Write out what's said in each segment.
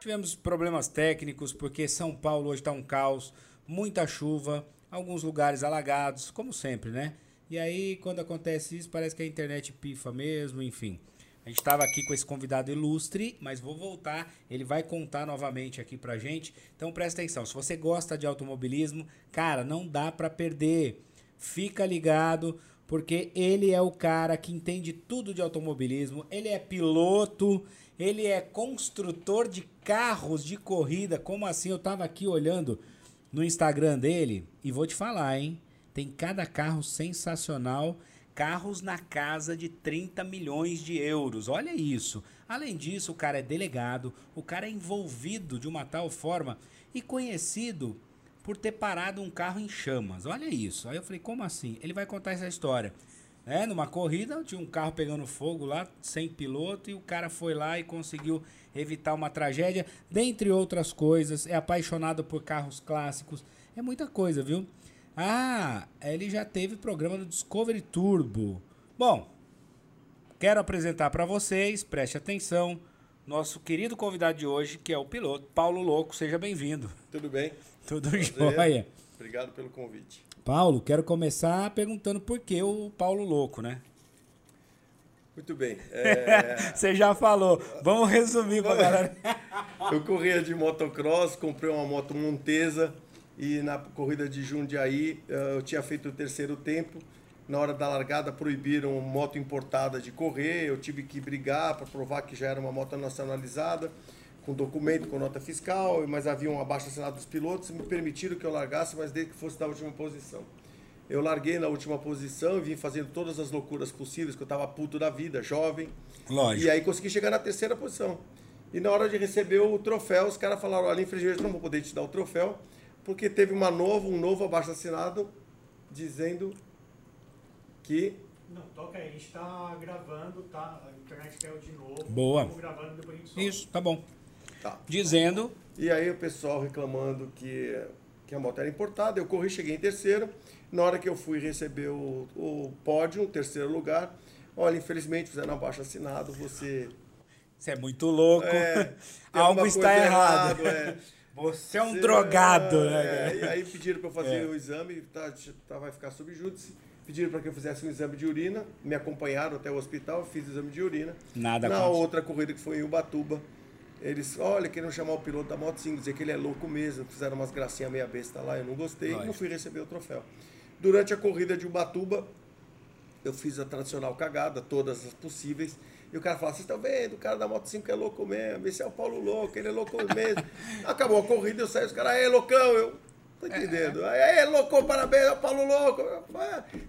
Tivemos problemas técnicos porque São Paulo hoje está um caos, muita chuva, alguns lugares alagados, como sempre, né? E aí, quando acontece isso, parece que a internet pifa mesmo, enfim. A gente estava aqui com esse convidado ilustre, mas vou voltar. Ele vai contar novamente aqui pra gente. Então presta atenção. Se você gosta de automobilismo, cara, não dá para perder. Fica ligado, porque ele é o cara que entende tudo de automobilismo. Ele é piloto, ele é construtor de carros de corrida. Como assim? Eu tava aqui olhando no Instagram dele e vou te falar, hein? Tem cada carro sensacional. Carros na casa de 30 milhões de euros. Olha isso. Além disso, o cara é delegado, o cara é envolvido de uma tal forma e conhecido por ter parado um carro em chamas. Olha isso. Aí eu falei, como assim? Ele vai contar essa história. É, numa corrida, tinha um carro pegando fogo lá, sem piloto, e o cara foi lá e conseguiu evitar uma tragédia, dentre outras coisas. É apaixonado por carros clássicos. É muita coisa, viu? Ah, ele já teve programa no Discovery Turbo. Bom, quero apresentar para vocês, preste atenção, nosso querido convidado de hoje, que é o piloto Paulo Louco. Seja bem-vindo. Tudo bem? Tudo jóia. Obrigado pelo convite. Paulo, quero começar perguntando por que o Paulo Louco, né? Muito bem. É... Você já falou. Vamos resumir pra galera. eu corria de motocross, comprei uma moto Montesa e na corrida de Jundiaí eh, eu tinha feito o terceiro tempo. Na hora da largada proibiram moto importada de correr, eu tive que brigar para provar que já era uma moto nacionalizada, com documento, com nota fiscal, mas havia um abaixo assinado dos pilotos, me permitiram que eu largasse, mas desde que fosse da última posição. Eu larguei na última posição e vim fazendo todas as loucuras possíveis, que eu estava puto da vida, jovem. Lógico. E aí consegui chegar na terceira posição. E na hora de receber o troféu, os caras falaram, olha, infelizmente não vou poder te dar o troféu, porque teve uma nova, um novo abaixo assinado dizendo que Não, toca aí, a gente tá gravando, tá? A internet caiu de novo. Boa. Estamos gravando, depois a gente solta. Isso, tá bom. Tá. Dizendo. E aí o pessoal reclamando que, que a moto era importada, eu corri, cheguei em terceiro. Na hora que eu fui receber o, o pódio, terceiro lugar, olha, infelizmente fizeram abaixo assinado, você Você é muito louco. É, Algo está coisa errado. é. Você é um Você- drogado, é, né? E aí pediram para eu fazer É. o exame, tá, tá, vai ficar sob júdice. Pediram para que eu fizesse um exame de urina, me acompanharam até o hospital, fiz o exame de urina. Nada Na contra. outra corrida que foi em Ubatuba, eles, olha, queriam chamar o piloto da moto 5, dizer que ele é louco mesmo, fizeram umas gracinhas meia besta lá, eu não gostei, e não fui receber o troféu. Durante a corrida de Ubatuba, eu fiz a tradicional cagada, todas as possíveis. E o cara fala, vocês estão vendo, o cara da Moto 5 é louco mesmo, esse é o Paulo Louco, ele é louco mesmo. Acabou a corrida, eu saí, os caras, aí, loucão, eu... Tô entendendo. Aí, louco, parabéns, é o Paulo Louco.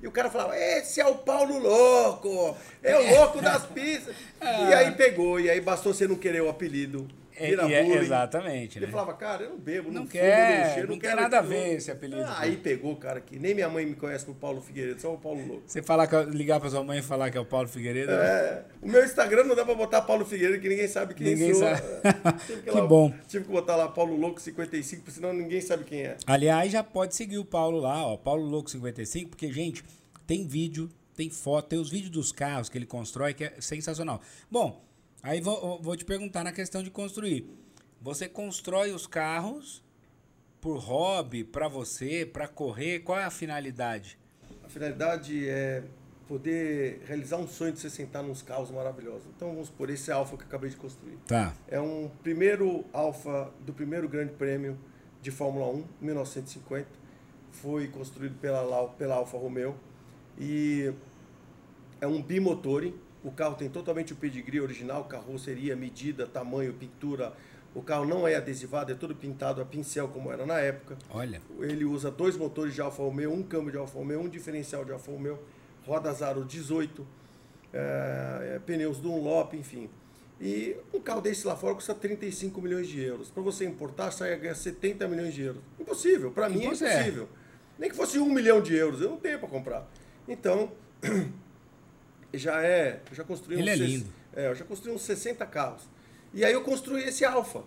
E o cara falava, esse é o Paulo Louco, é o louco das pistas. E aí pegou, e aí bastou você não querer o apelido. É, Vira e é- bullying. exatamente, Ele né? falava, cara, eu não bebo, Não não, quer, fumo, não cheiro, não tem quero nada a ver esse apelido. Ah, aí pegou, cara, que nem minha mãe me conhece por Paulo Figueiredo, só o Paulo Louco. Você falar que, ligar pra sua mãe e falar que é o Paulo Figueiredo. É, o meu Instagram não dá pra botar Paulo Figueiredo, que ninguém sabe quem Ninguém sou. sabe. Tive Que lá- bom. Tive que botar lá Paulo Louco 55, porque senão ninguém sabe quem é. Aliás, já pode seguir o Paulo lá, ó, Paulo Louco 55, porque, gente, tem vídeo, tem foto, tem os vídeos dos carros que ele constrói, que é sensacional. Bom, aí vou, vou te perguntar na questão de construir. Você constrói os carros por hobby, pra você, pra correr, qual é a finalidade? A finalidade é poder realizar um sonho de você sentar nos carros maravilhosos. Então vamos por esse Alfa que eu acabei de construir. Tá. É um primeiro Alfa do primeiro grande prêmio de Fórmula 1, 1950. Foi construído pela, pela Alfa Romeo. E é um bimotore. O carro tem totalmente o pedigree original, carroceria, medida, tamanho, pintura. O carro não é adesivado, é todo pintado a pincel como era na época. Olha, Ele usa dois motores de Alfa Romeo, um câmbio de Alfa Romeo, um diferencial de Alfa Romeo, rodas aro 18, é, é, pneus Dunlop, enfim. E um carro desse lá fora custa 35 milhões de euros. Para você importar, sai a ganhar 70 milhões de euros. Impossível, para mim é Pois é. impossível. Nem que fosse um milhão de euros, eu não tenho para comprar. Então, já é, eu já construí Ele uns é lindo. é, eu já construí uns 60 carros. E aí eu construí esse Alfa.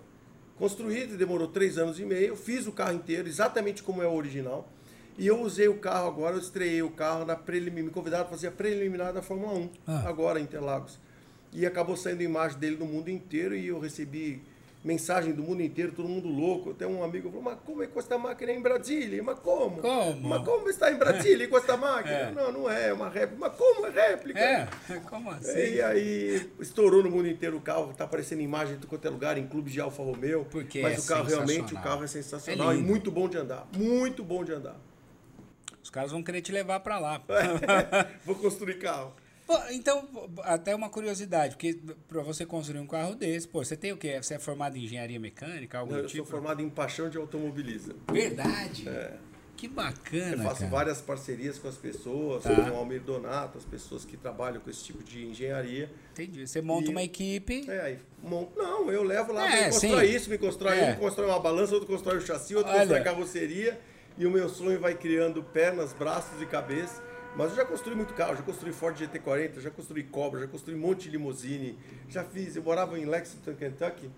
Construí, demorou três anos e meio, fiz o carro inteiro, exatamente como é o original. E eu usei o carro agora, eu estreiei o carro na preliminar, me convidaram para fazer a preliminar da Fórmula 1, Ah. agora em Interlagos. E acabou saindo imagem dele no mundo inteiro e eu recebi mensagem do mundo inteiro, todo mundo louco. Até um amigo falou, mas como é que esta máquina é em Brasília? Mas como? Como? Mas como está em Brasília com esta máquina? É. Não, não é, é uma réplica. Mas como é réplica? É, como assim? E aí estourou no mundo inteiro o carro, tá aparecendo imagem de quanto é lugar, em clubes de Alfa Romeo. Porque mas é o carro realmente, o carro é sensacional É e muito bom de andar. Muito bom de andar. Os caras vão querer te levar pra lá. Vou construir carro. Pô, então, até uma curiosidade, porque pra você construir um carro desse, pô, você tem o quê? Você é formado em engenharia mecânica, algo Não, eu tipo? sou formado em paixão de automobilismo. Verdade. Que bacana, Eu faço cara. várias parcerias com as pessoas, Tá. com o Almir Donato, as pessoas que trabalham com esse tipo de engenharia. Entendi. Você monta E- uma equipe. É, aí, não, eu levo lá, É, me constrói sim. isso, me constrói É. um, constrói uma balança, outro constrói o chassi, outro Olha. constrói a carroceria. E o meu sonho vai criando pernas, braços e cabeça. Mas eu já construí muito carro, já construí Ford GT40, já construí Cobra, já construí um monte de limousine. Já fiz, eu morava em Lexington, Kentucky.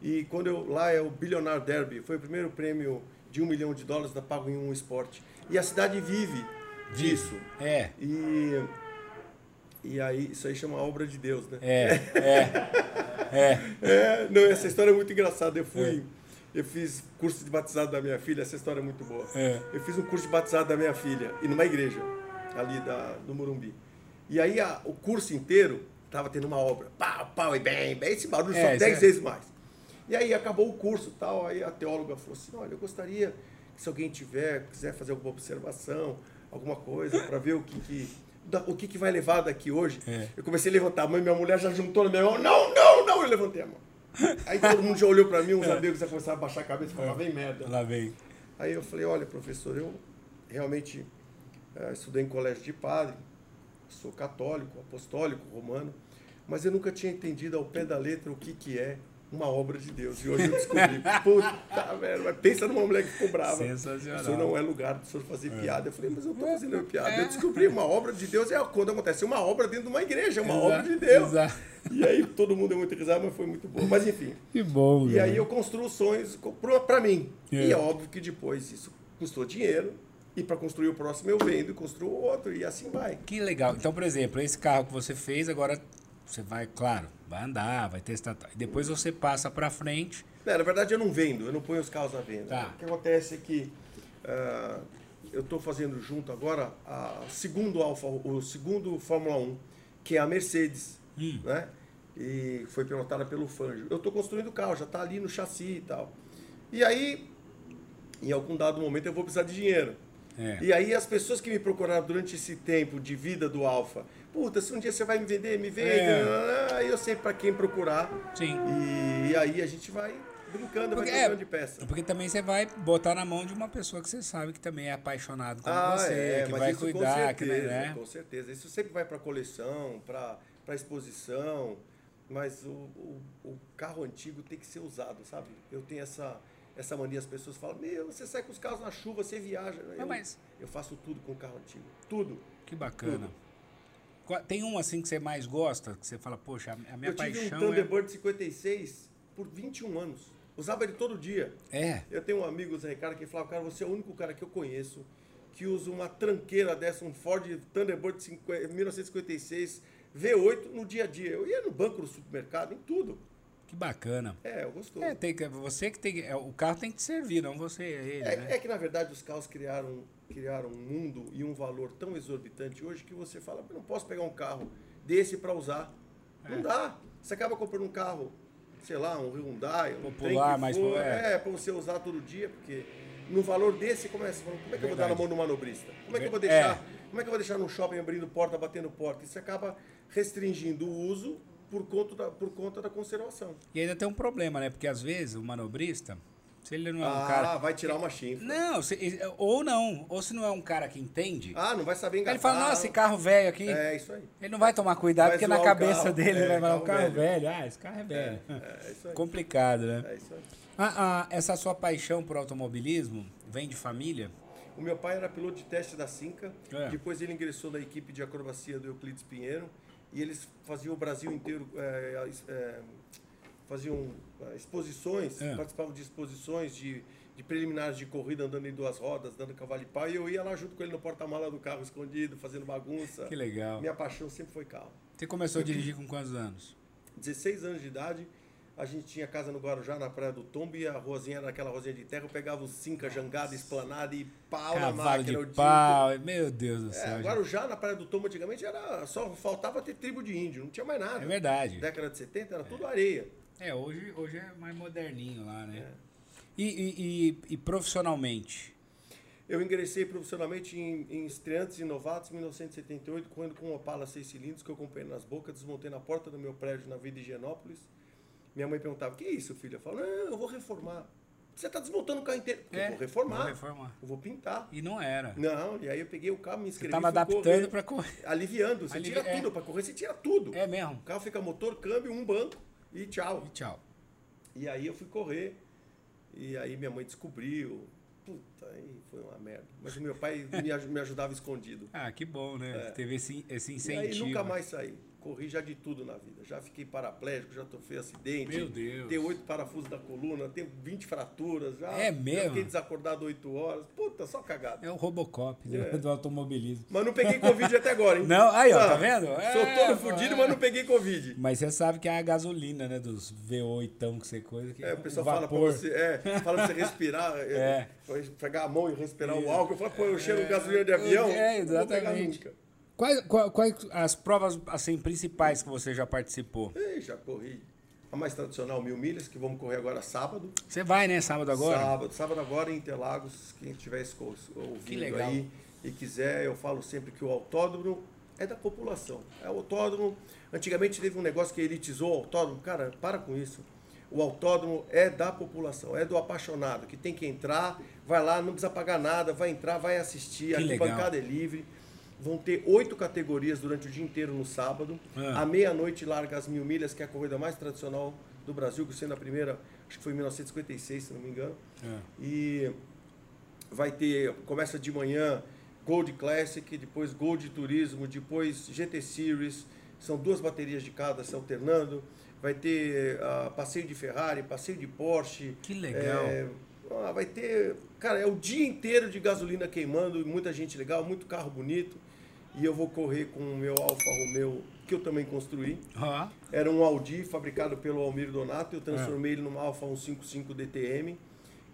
E quando eu, lá é o Billionaire Derby, foi o primeiro prêmio de um milhão de dólares da Pago em um esporte. E a cidade vive disso. É. E, e aí, isso aí chama obra de Deus, né? É, é, É, não, essa história é muito engraçada. Eu fui, eu fiz curso de batizado da minha filha, essa história é muito boa. É. Eu fiz um curso de batizado da minha filha, e numa igreja, ali da, do Morumbi. E aí a- o curso inteiro tava tendo uma obra. Pau, pau, e bem, bem, esse barulho É, só isso dez é. vezes mais. E aí acabou o curso e tal, aí a teóloga falou assim, olha, eu gostaria que se alguém tiver, quiser fazer alguma observação, alguma coisa, para ver o que que... O que, que vai levar daqui hoje? É. Eu comecei a levantar a mão e minha mulher já juntou na minha mão. Não, não, não! Eu levantei a mão. Aí todo mundo já olhou para mim, uns amigos já começaram a baixar a cabeça e falaram, vem merda. lá vem. Aí eu falei, olha, professor, eu realmente estudei em colégio de padre, sou católico, apostólico, romano, mas eu nunca tinha entendido ao pé da letra o que, que é uma obra de Deus. E hoje eu descobri. Puta merda, mas pensa numa mulher que ficou brava. Sensacional. Isso não é lugar do senhor fazer piada. Eu falei, mas eu tô fazendo piada. Eu descobri uma obra de Deus é quando acontece uma obra dentro de uma igreja, é uma obra de Deus. Exato. E aí todo mundo deu muito risada, mas foi muito bom. Mas enfim. Que bom, E aí eu construo sonhos para mim. É. E é óbvio que depois isso custou dinheiro. E para construir o próximo eu vendo e construo outro. E assim vai. Que legal. Então, por exemplo, esse carro que você fez, agora você vai, claro, vai andar, vai testar. E depois você passa pra frente. É, na verdade eu não vendo, eu não ponho os carros à venda. Tá. O que acontece é que ah, eu estou fazendo junto agora a segundo Alfa, o segundo Fórmula 1, que é a Mercedes, Hum. né? E foi pilotada pelo Fangio. Eu estou construindo o carro, já está ali no chassi e tal. E aí, em algum dado momento, eu vou precisar de dinheiro. É. E aí as pessoas que me procuraram durante esse tempo de vida do Alfa, puta, se um dia você vai me vender, me vende. É. Eu sei para quem procurar. Sim. E aí a gente vai brincando, Porque, vai é, trocando de peça. porque também você vai botar na mão de uma pessoa que você sabe que também é apaixonado como Ah, você, é, que vai cuidar, com que certeza, né? com certeza. Isso sempre vai para coleção, para exposição, mas o, o, o carro antigo tem que ser usado, sabe? Eu tenho essa essa mania, as pessoas falam, meu, você sai com os carros na chuva, você viaja. Eu, mas- eu faço tudo com o carro antigo, tudo. Que bacana. Qual- Tem um assim que você mais gosta, que você fala, poxa, a minha eu tive um paixão Thunderbird 56 por 21 anos. Usava ele todo dia. é... É, Eu tenho um amigo, Zé Ricardo, que falava, cara, você é o único cara que eu conheço que usa uma tranqueira dessa, um Ford Thunderbird 50 1956 V8 no dia a dia. Eu ia no banco do supermercado, em tudo. Que bacana. É, eu gostoso. É, tem que, você que tem é, o carro tem que servir, não você, é ele, É, né? é que, na verdade, os carros criaram, criaram um mundo e um valor tão exorbitante hoje que você fala, eu não posso pegar um carro desse para usar. É. Não dá. Você acaba comprando um carro, sei lá, um Hyundai, um Popular, mas, for, é. é, para você usar todo dia, porque no valor desse começa falando, como é que eu vou dar na Verdade. mão do manobrista? Como é que eu vou É. deixar, como é que eu vou deixar no shopping abrindo porta, batendo porta? Isso acaba restringindo o uso por conta da, por conta da conservação. E ainda tem um problema, né? Porque às vezes o manobrista, se ele não é um ah, cara. vai tirar uma chifre. Não, se- ou não, ou se não é um cara que entende, Ah, não vai saber engatar. ele fala, nossa, esse carro velho aqui. É, isso aí. Ele não vai tomar cuidado, Vai porque na cabeça carro. dele É, vai falar, o carro carro velho. velho. Ah, esse carro é velho. É, é isso aí. Complicado, né? É isso aí. Ah, ah, essa sua paixão por automobilismo vem de família? O meu pai era piloto de teste da Cinca, É. depois ele ingressou na equipe de acrobacia do Euclides Pinheiro e eles faziam o Brasil inteiro, é, é, faziam é, exposições, É. participavam de exposições de de preliminares de corrida, andando em duas rodas, dando cavalo e pau, e eu ia lá junto com ele no porta-mala do carro escondido, fazendo bagunça. Que legal. Minha paixão sempre foi carro. Você começou a dirigir com quantos anos? 16 anos de idade, a gente tinha casa no Guarujá, na Praia do Tombo, e a ruazinha era aquela rosinha de terra, eu pegava o cinca, jangada, esplanada e pau na Cavalo máquina. de pau. Meu Deus do inteiro. céu. É, Guarujá, na Praia do Tombo, antigamente, era só faltava ter tribo de índio, não tinha mais nada. É verdade. Década de 70 era tudo areia. É, hoje, hoje é mais moderninho lá, né? É. E, e, e- e profissionalmente? Eu ingressei profissionalmente em, em estreantes e novatos em 1978, correndo com um Opala 6 cilindros que eu comprei nas bocas, desmontei na porta do meu prédio na Vida Higienópolis. Minha mãe perguntava, que é isso, filha? Eu falo, não, eu vou reformar. Você está desmontando o carro inteiro. É, eu vou reformar. vou reformar. Eu vou pintar. E não era. Não, e aí eu peguei o carro, me Você inscrevi. tava fui adaptando pra correr. Aliviando, você Alivi- tira é. tudo. Para correr, você tira tudo. É mesmo. O carro fica motor, câmbio, um banco e tchau. E tchau. E aí eu fui correr, e aí minha mãe descobriu. Puta, aí foi uma merda. Mas o meu pai me, aj- me ajudava escondido. Ah, que bom, né? Teve esse, esse É. E incentivo. aí nunca mais saí. Corri já de tudo na vida. Já fiquei paraplégico, já sofri acidente. Meu Deus. Tenho oito parafusos da coluna, tenho 20 fraturas. Já, É já mesmo? fiquei desacordado oito horas. Puta, só cagada. É o Robocop né, É. do automobilismo. Mas não peguei Covid até agora, hein? Não, aí, ó, Ah, tá vendo? Sou É, todo fudido, é. mas não peguei Covid. Mas você sabe que é a gasolina, né? Dos V8 que você coisa. Que É, o pessoal vapor. fala pra você, é, fala pra você respirar, é, É. pegar a mão e respirar Isso. o álcool. Eu falo, pô, eu cheiro de gasolina de avião. É, exatamente. Quais, qual- quais as provas assim principais que você já participou? Ei, já corri. A mais tradicional, mil milhas, que vamos correr agora sábado. Você vai, né? Sábado agora? Sábado, sábado agora em Interlagos, quem estiver ouvindo aí e quiser, eu falo sempre que o autódromo é da população. É o autódromo. Antigamente teve um negócio que elitizou o autódromo. Cara, para com isso. O autódromo é da população, é do apaixonado, que tem que entrar, vai lá, não precisa pagar nada, vai entrar, vai assistir, Que a legal. bancada é livre. Vão ter oito categorias durante o dia inteiro no sábado. Ah. À meia-noite larga as mil milhas, que é a corrida mais tradicional do Brasil, que sendo a primeira, acho que foi em 1956, se não me engano. É. E vai ter, começa de manhã Gold Classic, depois Gold Turismo, depois GT Series, são duas baterias de cada se alternando. Vai ter ah, passeio de Ferrari, passeio de Porsche. Que legal. É, ah, vai ter, cara, é o dia inteiro de gasolina queimando, muita gente legal, muito carro bonito. E eu vou correr com o meu Alfa Romeo, que eu também construí. Era um Audi fabricado pelo Almir Donato. Eu É. transformei ele numa Alfa 155 DTM.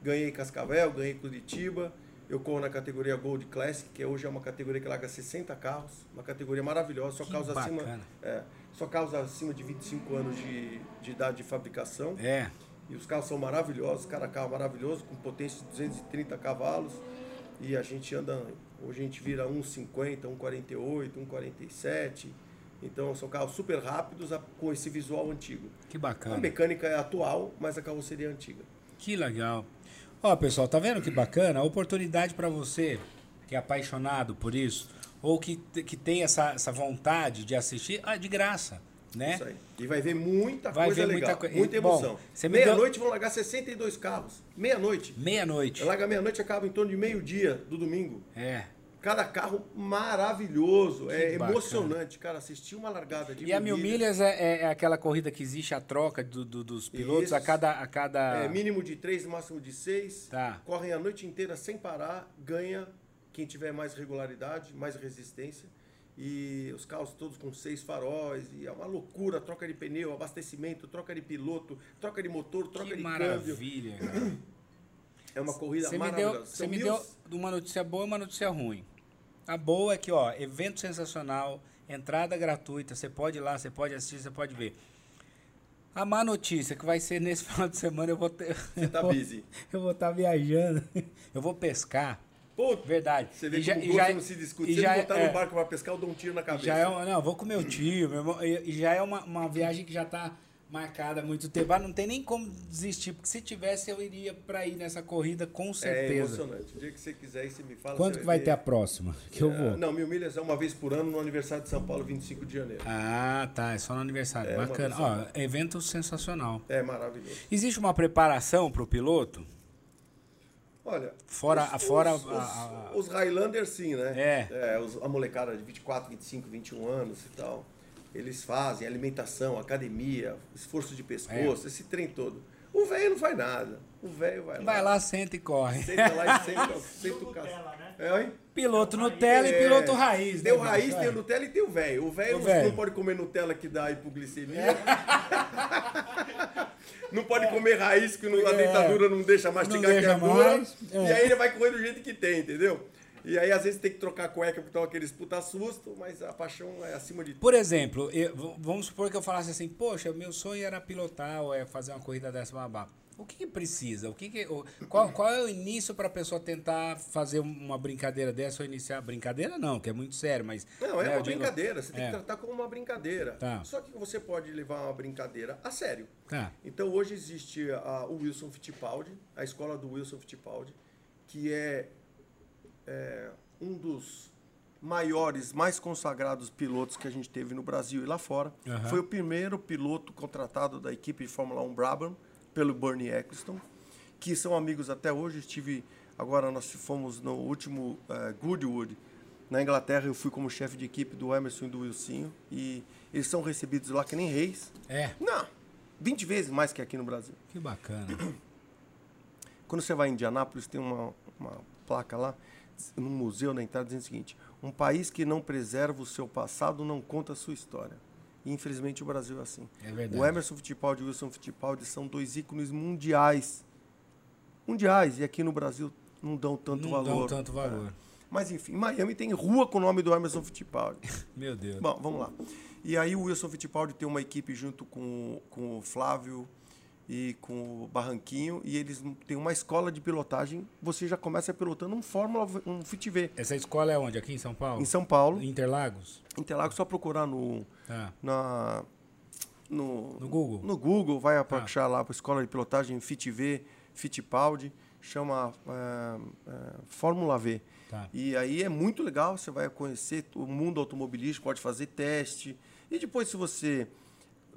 Ganhei Cascavel, ganhei Curitiba. Eu corro na categoria Gold Classic, que hoje é uma categoria que larga 60 carros. Uma categoria maravilhosa, só Que causa acima, é, só causa acima de 25 anos de, de idade de fabricação. é. E os carros são maravilhosos, cada carro maravilhoso, com potência de 230 cavalos. E a gente anda, hoje a gente vira 1,50, 1,48, 1,47. Então são carros super rápidos a- com esse visual antigo. Que A bacana. mecânica é atual, mas a carroceria é antiga. Que legal. Ó, pessoal, tá vendo que bacana? A oportunidade para você que é apaixonado por isso, ou que, que tem essa, essa vontade de assistir, ah, de graça, né? Isso aí. E vai ver muita Vai coisa ver muita legal, muita e, bom, emoção. você me deu- Meia-noite vão largar 62 carros. Meia-noite. Meia-noite. Larga meia-noite acaba em torno de meio-dia do domingo. É. Cada carro maravilhoso, é bacana. emocionante. Cara, assistir uma largada de E a Mil Milhas é, é- é aquela corrida que existe a troca do- do- dos pilotos a Isso. cada. A cada... É, mínimo de três, máximo de seis. Tá. Correm a noite inteira sem parar, ganha quem tiver mais regularidade, mais resistência. E os carros todos com seis faróis, e é uma loucura, troca de pneu, abastecimento, troca de piloto, troca de motor, troca Que de câmbio. maravilha, cara. É uma corrida Você me maravilhosa. deu, você me mil- deu uma notícia boa e uma notícia ruim. A boa é que, ó, evento sensacional, entrada gratuita, você pode ir lá, você pode assistir, você pode ver. A má notícia que vai ser nesse final de semana eu vou ter. Você tá busy. Eu vou estar viajando. Eu vou pescar. Pô, Verdade. você vê E já- e o já- gosto não se discute. e Se já ele é- botar é. no barco pra pescar, eu dou um tiro na cabeça. Já é não, eu vou com meu tio, meu irmão, e, e já é uma, uma viagem que já tá marcada há muito tempo. Ah, não tem nem como desistir, porque se tivesse eu iria pra ir nessa corrida com É certeza. emocionante. O dia que você quiser, aí você me fala. Quando que vai ter a próxima? Que eu É, vou. Não, Mil Milhas é uma vez por ano no aniversário de São Paulo, 25 de janeiro. Ah, tá. É só no aniversário. É, Bacana. Ó, evento sensacional. É maravilhoso. Existe uma preparação pro piloto? Olha. Fora- os, fora os, a- a- os, Highlanders, sim, né? É. os- a molecada de 24, 25, 21 anos e tal. Eles fazem alimentação, academia, esforço de pescoço, É. esse trem todo. O velho não faz nada. O velho vai lá. Vai lá, senta e corre. Senta lá e senta, senta o cacete. Né? É, oi? Piloto Nutella e piloto raiz. Tem né, o raiz, tem o Nutella e tem o velho. O velho não, pode comer Nutella que dá hipoglicemia. não pode comer raiz que não- a É. dentadura não deixa mastigar Não que é deixa dura. é. E aí ele vai correr do jeito que tem, entendeu? E aí às vezes tem que trocar a cueca porque toma aqueles puta susto, mas a paixão é acima de tudo. Por exemplo, eu- vamos supor que eu falasse assim, poxa, meu sonho era pilotar ou é fazer uma corrida dessa babá. O que, que precisa? O que que- o- qual, qual é o início para a pessoa tentar fazer uma brincadeira dessa ou iniciar? Brincadeira não, que é muito sério, mas. Não, é né, uma digo- brincadeira, você tem É. que tratar como uma brincadeira. Tá. Só que você pode levar uma brincadeira a sério. Tá. Então hoje existe a- o Wilson Fittipaldi, a escola do Wilson Fittipaldi, que é, é, um dos maiores, mais consagrados pilotos que a gente teve no Brasil e lá fora. Aham. Foi o primeiro piloto contratado da equipe de Fórmula 1 Brabham pelo Bernie Eccleston, que são amigos até hoje. Estive agora nós fomos no último eh, Goodwood na Inglaterra. Eu fui como chefe de equipe do Emerson e do Wilsinho e eles são recebidos lá que nem reis. É, Não, 20 vezes mais que aqui no Brasil. que bacana. Quando você vai em Indianápolis, tem uma, uma placa lá, num museu na entrada, dizendo o seguinte: um país que não preserva o seu passado não conta a sua história. E infelizmente o Brasil é assim. É verdade. O Emerson Fittipaldi e o Wilson Fittipaldi são dois ícones mundiais. Mundiais. E aqui no Brasil não dão tanto Não valor. dão tanto valor. Mas enfim, Miami tem rua com o nome do Emerson Fittipaldi. Meu Deus. Bom, vamos lá. E aí o Wilson Fittipaldi tem uma equipe junto com, com o Flávio e com o Barranquinho e eles têm uma escola de pilotagem. Você já começa pilotando um Fórmula, um Fit V. Essa escola é onde? Aqui em São Paulo? Em São Paulo, Interlagos? Interlagos, só procurar no, Tá. na, no, No Google? no Google, vai Tá. achar lá a escola de pilotagem Fit V, Fittipaldi, chama é, é, Fórmula V. Tá. E aí é muito legal, você vai conhecer o mundo automobilístico, pode fazer teste. E depois, se você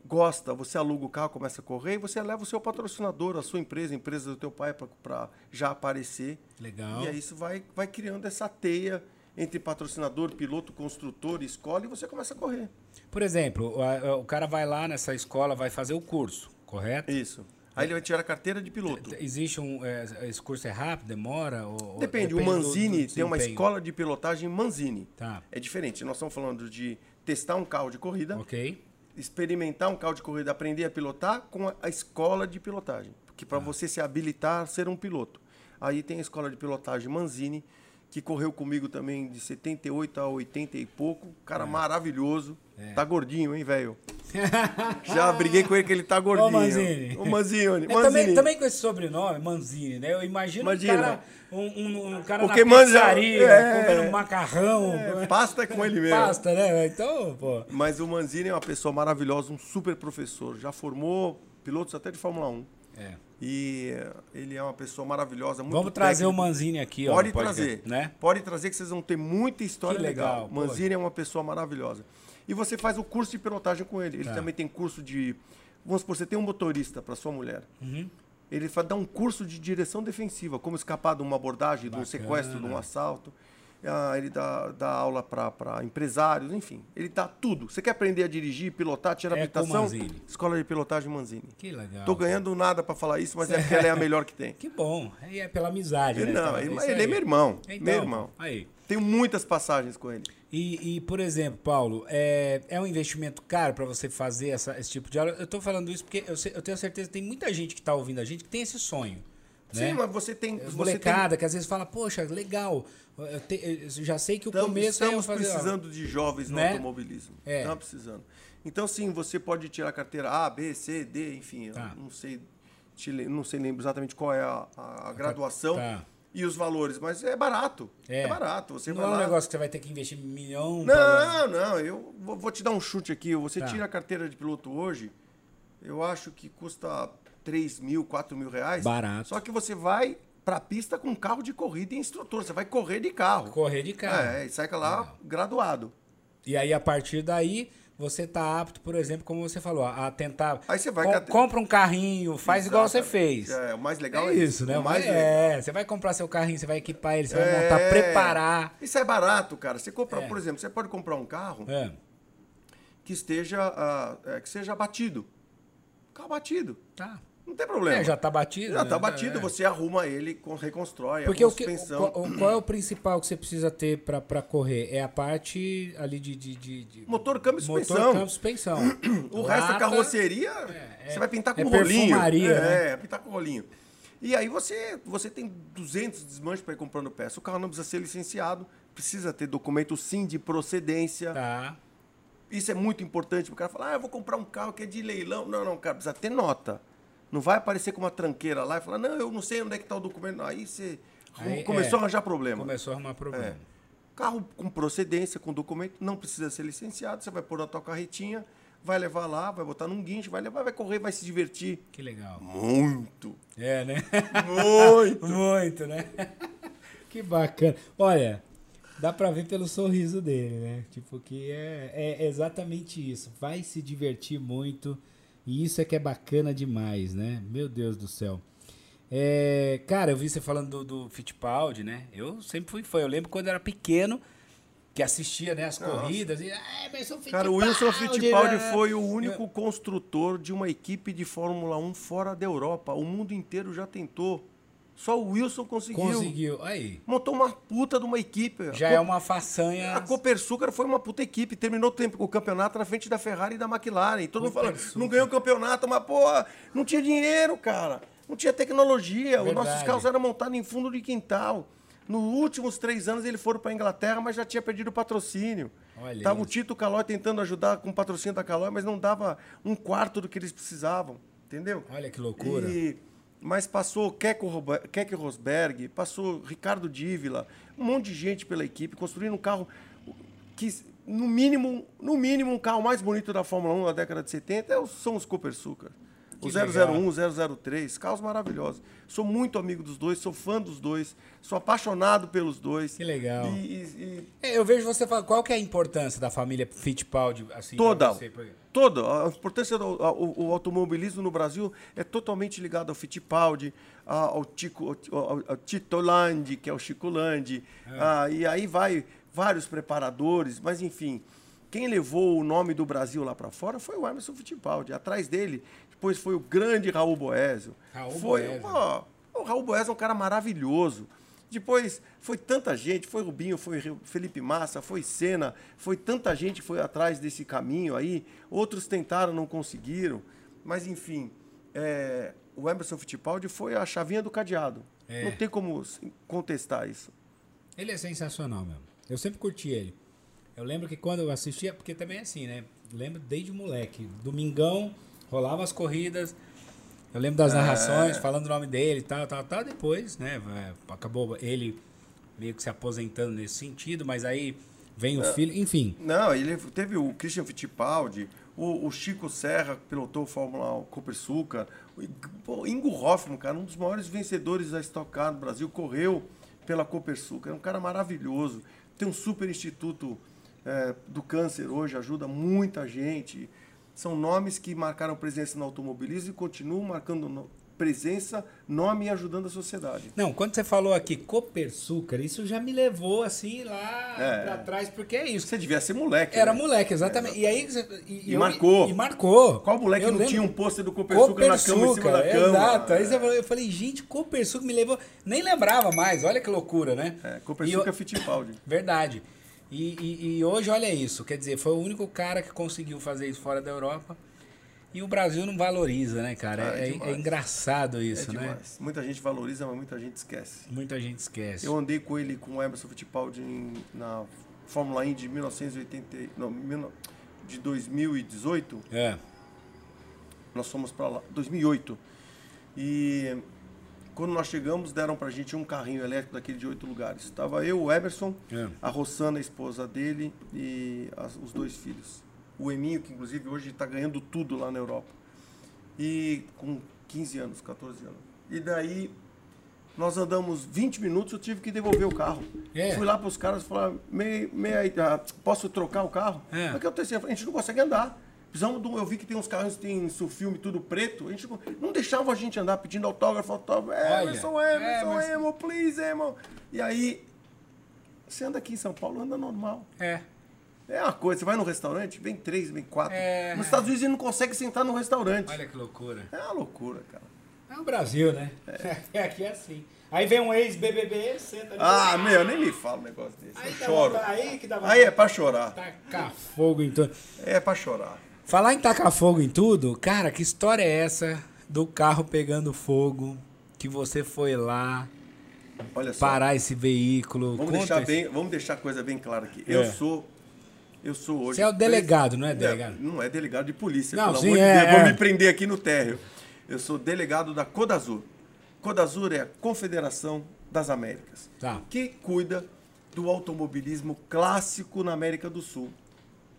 gosta, você aluga o carro, começa a correr, e você leva o seu patrocinador, a sua empresa, a empresa do teu pai, para já aparecer. Legal. E aí isso vai, vai criando essa teia entre patrocinador, piloto, construtor, escola, e você começa a correr. Por exemplo, o, o cara vai lá nessa escola, vai fazer o curso, correto? Isso. Aí ele vai tirar a carteira de piloto. Existe um. é, esse curso é rápido, demora? Ou, ou Depende, o do- Manzini do tem uma escola de pilotagem Manzini. Tá. É diferente, nós estamos falando de testar um carro de corrida, Ok. Experimentar um carro de corrida, aprender a pilotar com a, escola de pilotagem. Porque para você se habilitar a ser um piloto. Aí tem a escola de pilotagem Manzini, que correu comigo também de 78 a 80 e pouco. Cara maravilhoso. Tá gordinho, hein, velho? Já briguei com ele que ele tá gordinho. Ô, Manzini. Ô, Manzini. É, Manzini. também, também com esse sobrenome, Manzini, né? Eu imagino Imagina. um cara, um, um, um cara Porque na pizzaria, é. comendo macarrão, É, pasta é com ele mesmo. pasta, né? Então, pô... Mas o Manzini é uma pessoa maravilhosa, um super professor. Já formou pilotos até de Fórmula 1. É. E eh, ele é uma pessoa maravilhosa, muito Vamos trazer o técnico. Manzini aqui, ó. Pode podcast, trazer, Né? Pode trazer que vocês vão ter muita história Que legal, legal. Manzini é uma pessoa maravilhosa. E você faz o curso de pilotagem com ele. Ele Tá. também tem curso de. Vamos supor, você tem um motorista para sua mulher. Uhum. Ele dar um curso de direção defensiva, como escapar de uma abordagem, de um Bacana. sequestro, de um assalto. Ah, ele dá, dá aula para empresários, enfim. Ele dá tudo. Você quer aprender a dirigir, pilotar, tirar É habilitação? Escola de pilotagem Manzini. Que legal. Tô ganhando nada para falar isso, mas é porque ela é a melhor que tem. Que bom. É pela amizade, né? não, ele, ele é meu irmão. Então, meu irmão. Aí. Tenho muitas passagens com ele. E, e, por exemplo, Paulo, é, é um investimento caro para você fazer essa- esse tipo de aula? Eu tô falando isso porque eu, eu tenho certeza que tem muita gente que tá ouvindo a gente que tem esse sonho. Né? Sim, mas você tem. Você tem Molecada que às vezes fala, poxa, legal, eu, te- eu já sei que o Estamos, começo é estamos fazer... ó, precisando de jovens no Né? automobilismo. É. Estamos precisando. Então, sim, você pode tirar a carteira A, B, C, D, enfim. Tá. não sei, te não sei lembro exatamente qual é a, a- a graduação tá. e os valores, mas é barato. É. É, barato. Você Não é um lá- negócio que você vai ter que investir milhão... pra- Não, não, eu vou, vou te dar um chute aqui. Você Tá. tira a carteira de piloto hoje, eu acho que custa 3 mil, 4 mil reais. Barato. Só que você vai pra pista com carro de corrida e instrutor. Você vai correr de carro. Correr de carro. É, e sai lá graduado. E aí, a partir daí, você tá apto, por exemplo, como você falou, a tentar... Aí você vai com- compra um carrinho, faz igual você fez. É, o mais legal É é, isso, né? O mais é, você vai comprar seu carrinho, você vai equipar ele, você vai É. montar, preparar. Isso é barato, cara. Você compra, É. por exemplo, você pode comprar um carro É, que esteja, é, que seja batido. Carro batido. tá. Não tem problema. É, já tá batido. Já né? tá batido, É. você arruma ele, con- reconstrói, Porque a o que, suspensão. qual, é o principal que você precisa ter pra correr? É a parte ali de. de, de, de- Motor, câmbio e motor, suspensão. câmbio, suspensão. O resto da Lata, carroceria, é- você vai pintar com é rolinho. é, né? pintar com rolinho. E aí você, você tem 200 desmanches para ir comprando peça. O carro não precisa ser licenciado, precisa ter documento sim de procedência. Tá. Isso é muito importante. O cara fala, ah, eu vou comprar um carro que é de leilão. Não, não, cara, precisa ter nota. Não vai aparecer com uma tranqueira lá e falar, não, eu não sei onde é que está o documento. Aí você Aí, começou é. a arranjar problema. Começou a arrumar problema. É. Carro com procedência, com documento, não precisa ser licenciado. Você vai pôr na tua carretinha, vai levar lá, vai botar num guincho, vai levar, vai correr, vai se divertir. Que legal. Muito. É, né? Muito. Muito, né? que bacana. Olha, dá pra ver pelo sorriso dele, né? Tipo, que é, é exatamente isso. Vai se divertir muito. E isso é que é bacana demais, né? Meu Deus do céu. É, cara, eu vi você falando do, do Fittipaldi, né? Eu sempre fui fã. Eu lembro quando eu era pequeno que assistia né, as corridas. E, ah, Emerson Cara, o Wilson Fittipaldi né? foi o único construtor de uma equipe de Fórmula 1 fora da Europa. O mundo inteiro já tentou. Só o Wilson conseguiu. Conseguiu. Aí. Montou uma puta de uma equipe. Já é uma façanha. A Copersucar foi uma puta equipe. Terminou o, tempo, o campeonato na frente da Ferrari e da McLaren. Todo mundo fala, Copersucar. não ganhou o campeonato, mas, pô, não tinha dinheiro, cara. Não tinha tecnologia. Os Verdade. nossos carros eram montados em fundo de quintal. Nos últimos três anos ele foram para Inglaterra, mas já tinha perdido o patrocínio. Olha Tava o isso. Tito Calói tentando ajudar com o patrocínio da Calói, mas não dava um quarto do que eles precisavam. Entendeu? Olha que loucura. E- mas passou Keck Rosberg, passou Ricardo Dívila, um monte de gente pela equipe, construindo um carro que, no mínimo, no mínimo, um carro mais bonito da Fórmula 1 da década de 70 é o- são os Copersucar. O Que 001, o 003, carros maravilhosos. Sou muito amigo dos dois, sou fã dos dois, sou apaixonado pelos dois. Que legal. E- e- e É, Eu vejo você falar, qual que é a importância da família Fittipaldi? Assim, pra Toda. Toda. A importância do o, o automobilismo no Brasil é totalmente ligado ao Fittipaldi, ao, Tico, ao, ao Tito Landi, que é o Chico Landi. ah, e aí vai vários preparadores, mas enfim. Quem levou o nome do Brasil lá para fora foi o Emerson Fittipaldi. Atrás dele, depois foi o grande Raul Boésio. Raul foi, Boésio. pô, o Raul Boésio é um cara maravilhoso. Depois foi tanta gente, foi Rubinho, foi Felipe Massa, foi Senna, foi tanta gente que foi atrás desse caminho aí. Outros tentaram, não conseguiram. Mas enfim, é, o Emerson Fittipaldi foi a chavinha do cadeado. É. Não tem como contestar isso. Ele é sensacional mesmo. Eu sempre curti ele. Eu lembro que quando eu assistia, porque também é assim, né? Lembro desde moleque. Domingão, rolava as corridas. Eu lembro das narrações, falando o nome dele e tal, tal, tal. Depois, né? vai- Acabou ele meio que se aposentando nesse sentido, mas aí vem o filho, enfim. Não, ele teve o Christian Fittipaldi, o, o Chico Serra, que pilotou o Fórmula 1 Copersucar, o Ingo Hoffman, cara, um dos maiores vencedores da Stock Car no Brasil, correu pela Copersucar, é um cara maravilhoso. Tem um super instituto é, do câncer hoje, ajuda muita gente. São nomes que marcaram presença no automobilismo e continuam marcando no- presença, nome e ajudando a sociedade. Não, quando você falou aqui Copersucar, isso já me levou assim lá É. pra trás, porque é isso. Você devia ser moleque. Era né? moleque, exatamente. E aí. você- E eu- marcou. E marcou. Qual moleque Eu não lembro. tinha um pôster do Copersucar na cama, em cima da cama? Exato. Aí É. você falou- eu falei, gente, Copersucar me levou. Nem lembrava mais, olha que loucura, né? É, E Copersucar eu- Fittipaldi. Verdade. E, e- e hoje, olha isso. Quer dizer, foi o único cara que conseguiu fazer isso fora da Europa. E o Brasil não valoriza, né, cara? Ah, é é, é engraçado isso, é né? Muita gente valoriza, mas muita gente esquece. Muita gente esquece. Eu andei com ele, com o Emerson Fittipaldi, na Fórmula 1 de 1980, não, de 2018. É. Nós fomos para lá, 2008. E quando nós chegamos, deram pra gente um carrinho elétrico daquele de oito lugares. Estava eu, o Emerson, É. a Rossana, a esposa dele, e as- os dois filhos. O Eminho, que inclusive hoje está ganhando tudo lá na Europa. E com 15 anos, 14 anos. E daí nós andamos 20 minutos, eu tive que devolver o carro. É. Fui lá para os caras e falaram, "Mei- mei- ah, posso trocar o carro? É. Mas o que aconteceu? A gente não consegue andar. Precisamos um- eu vi que tem uns carros que tem filme tudo preto. A gente não, deixava a gente andar pedindo autógrafo, autógrafo. Olha, Emerson, Emerson, é, Emo, please, Emo. E aí, você anda aqui em São Paulo, anda normal. É. É uma coisa, você vai no restaurante, vem três, vem quatro. É. Nos Estados Unidos ele não consegue sentar no restaurante. Olha que loucura. É uma loucura, cara. É o Brasil, né? É. Aqui é assim. Aí vem um ex-BBB, senta ali. Ah, meu, nem me fala um negócio desse. Aí eu choro. vontade- aí que dá Aí é pra chorar. Tacar fogo em tudo. É pra chorar. Falar em tacar fogo em tudo, cara, que história é essa do carro pegando fogo? Que você foi lá Olha só. parar esse veículo? Vamos deixar, esse- bem, vamos deixar a coisa bem clara aqui. É. Eu sou. Eu sou hoje. Você é o delegado, não é delegado? Não, é delegado de polícia, Não, pelo sim, amor de é, Deus. Vou é. me prender aqui no térreo. Eu sou delegado da Codazur. Codazur é a Confederação das Américas, Tá. que cuida do automobilismo clássico na América do Sul,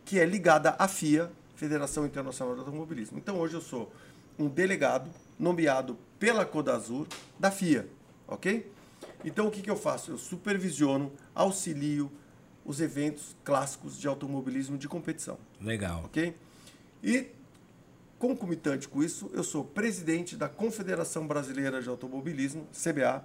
que é ligada à FIA, Federação Internacional do Automobilismo. Então hoje eu sou um delegado nomeado pela Codazur da FIA, ok? Então o que, que eu faço? Eu supervisiono, auxilio os eventos clássicos de automobilismo de competição Legal. ok? E, concomitante com isso, eu sou presidente da Confederação Brasileira de Automobilismo, CBA.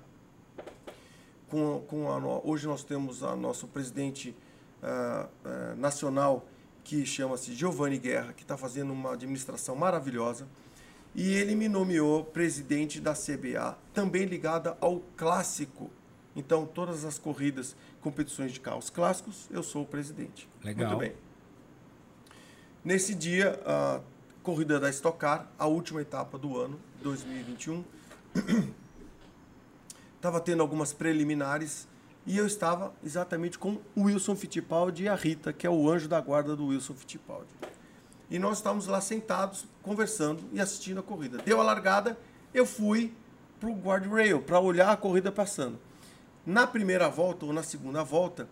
Com, com a hoje nós temos a nosso presidente ah, ah, nacional, que chama-se Giovanni Guerra, que está fazendo uma administração maravilhosa. E ele me nomeou presidente da CBA, também ligada ao clássico. Então, todas as corridas, competições de carros clássicos, eu sou o presidente. Legal. Muito bem. Nesse dia, a corrida da Stock Car, a última etapa do ano, 2021, estava tendo algumas preliminares e eu estava exatamente com o Wilson Fittipaldi e a Rita, que é o anjo da guarda do Wilson Fittipaldi. E nós estávamos lá sentados, conversando e assistindo a corrida. Deu a largada, eu fui para o guardrail, para olhar a corrida passando. Na primeira volta ou na segunda volta,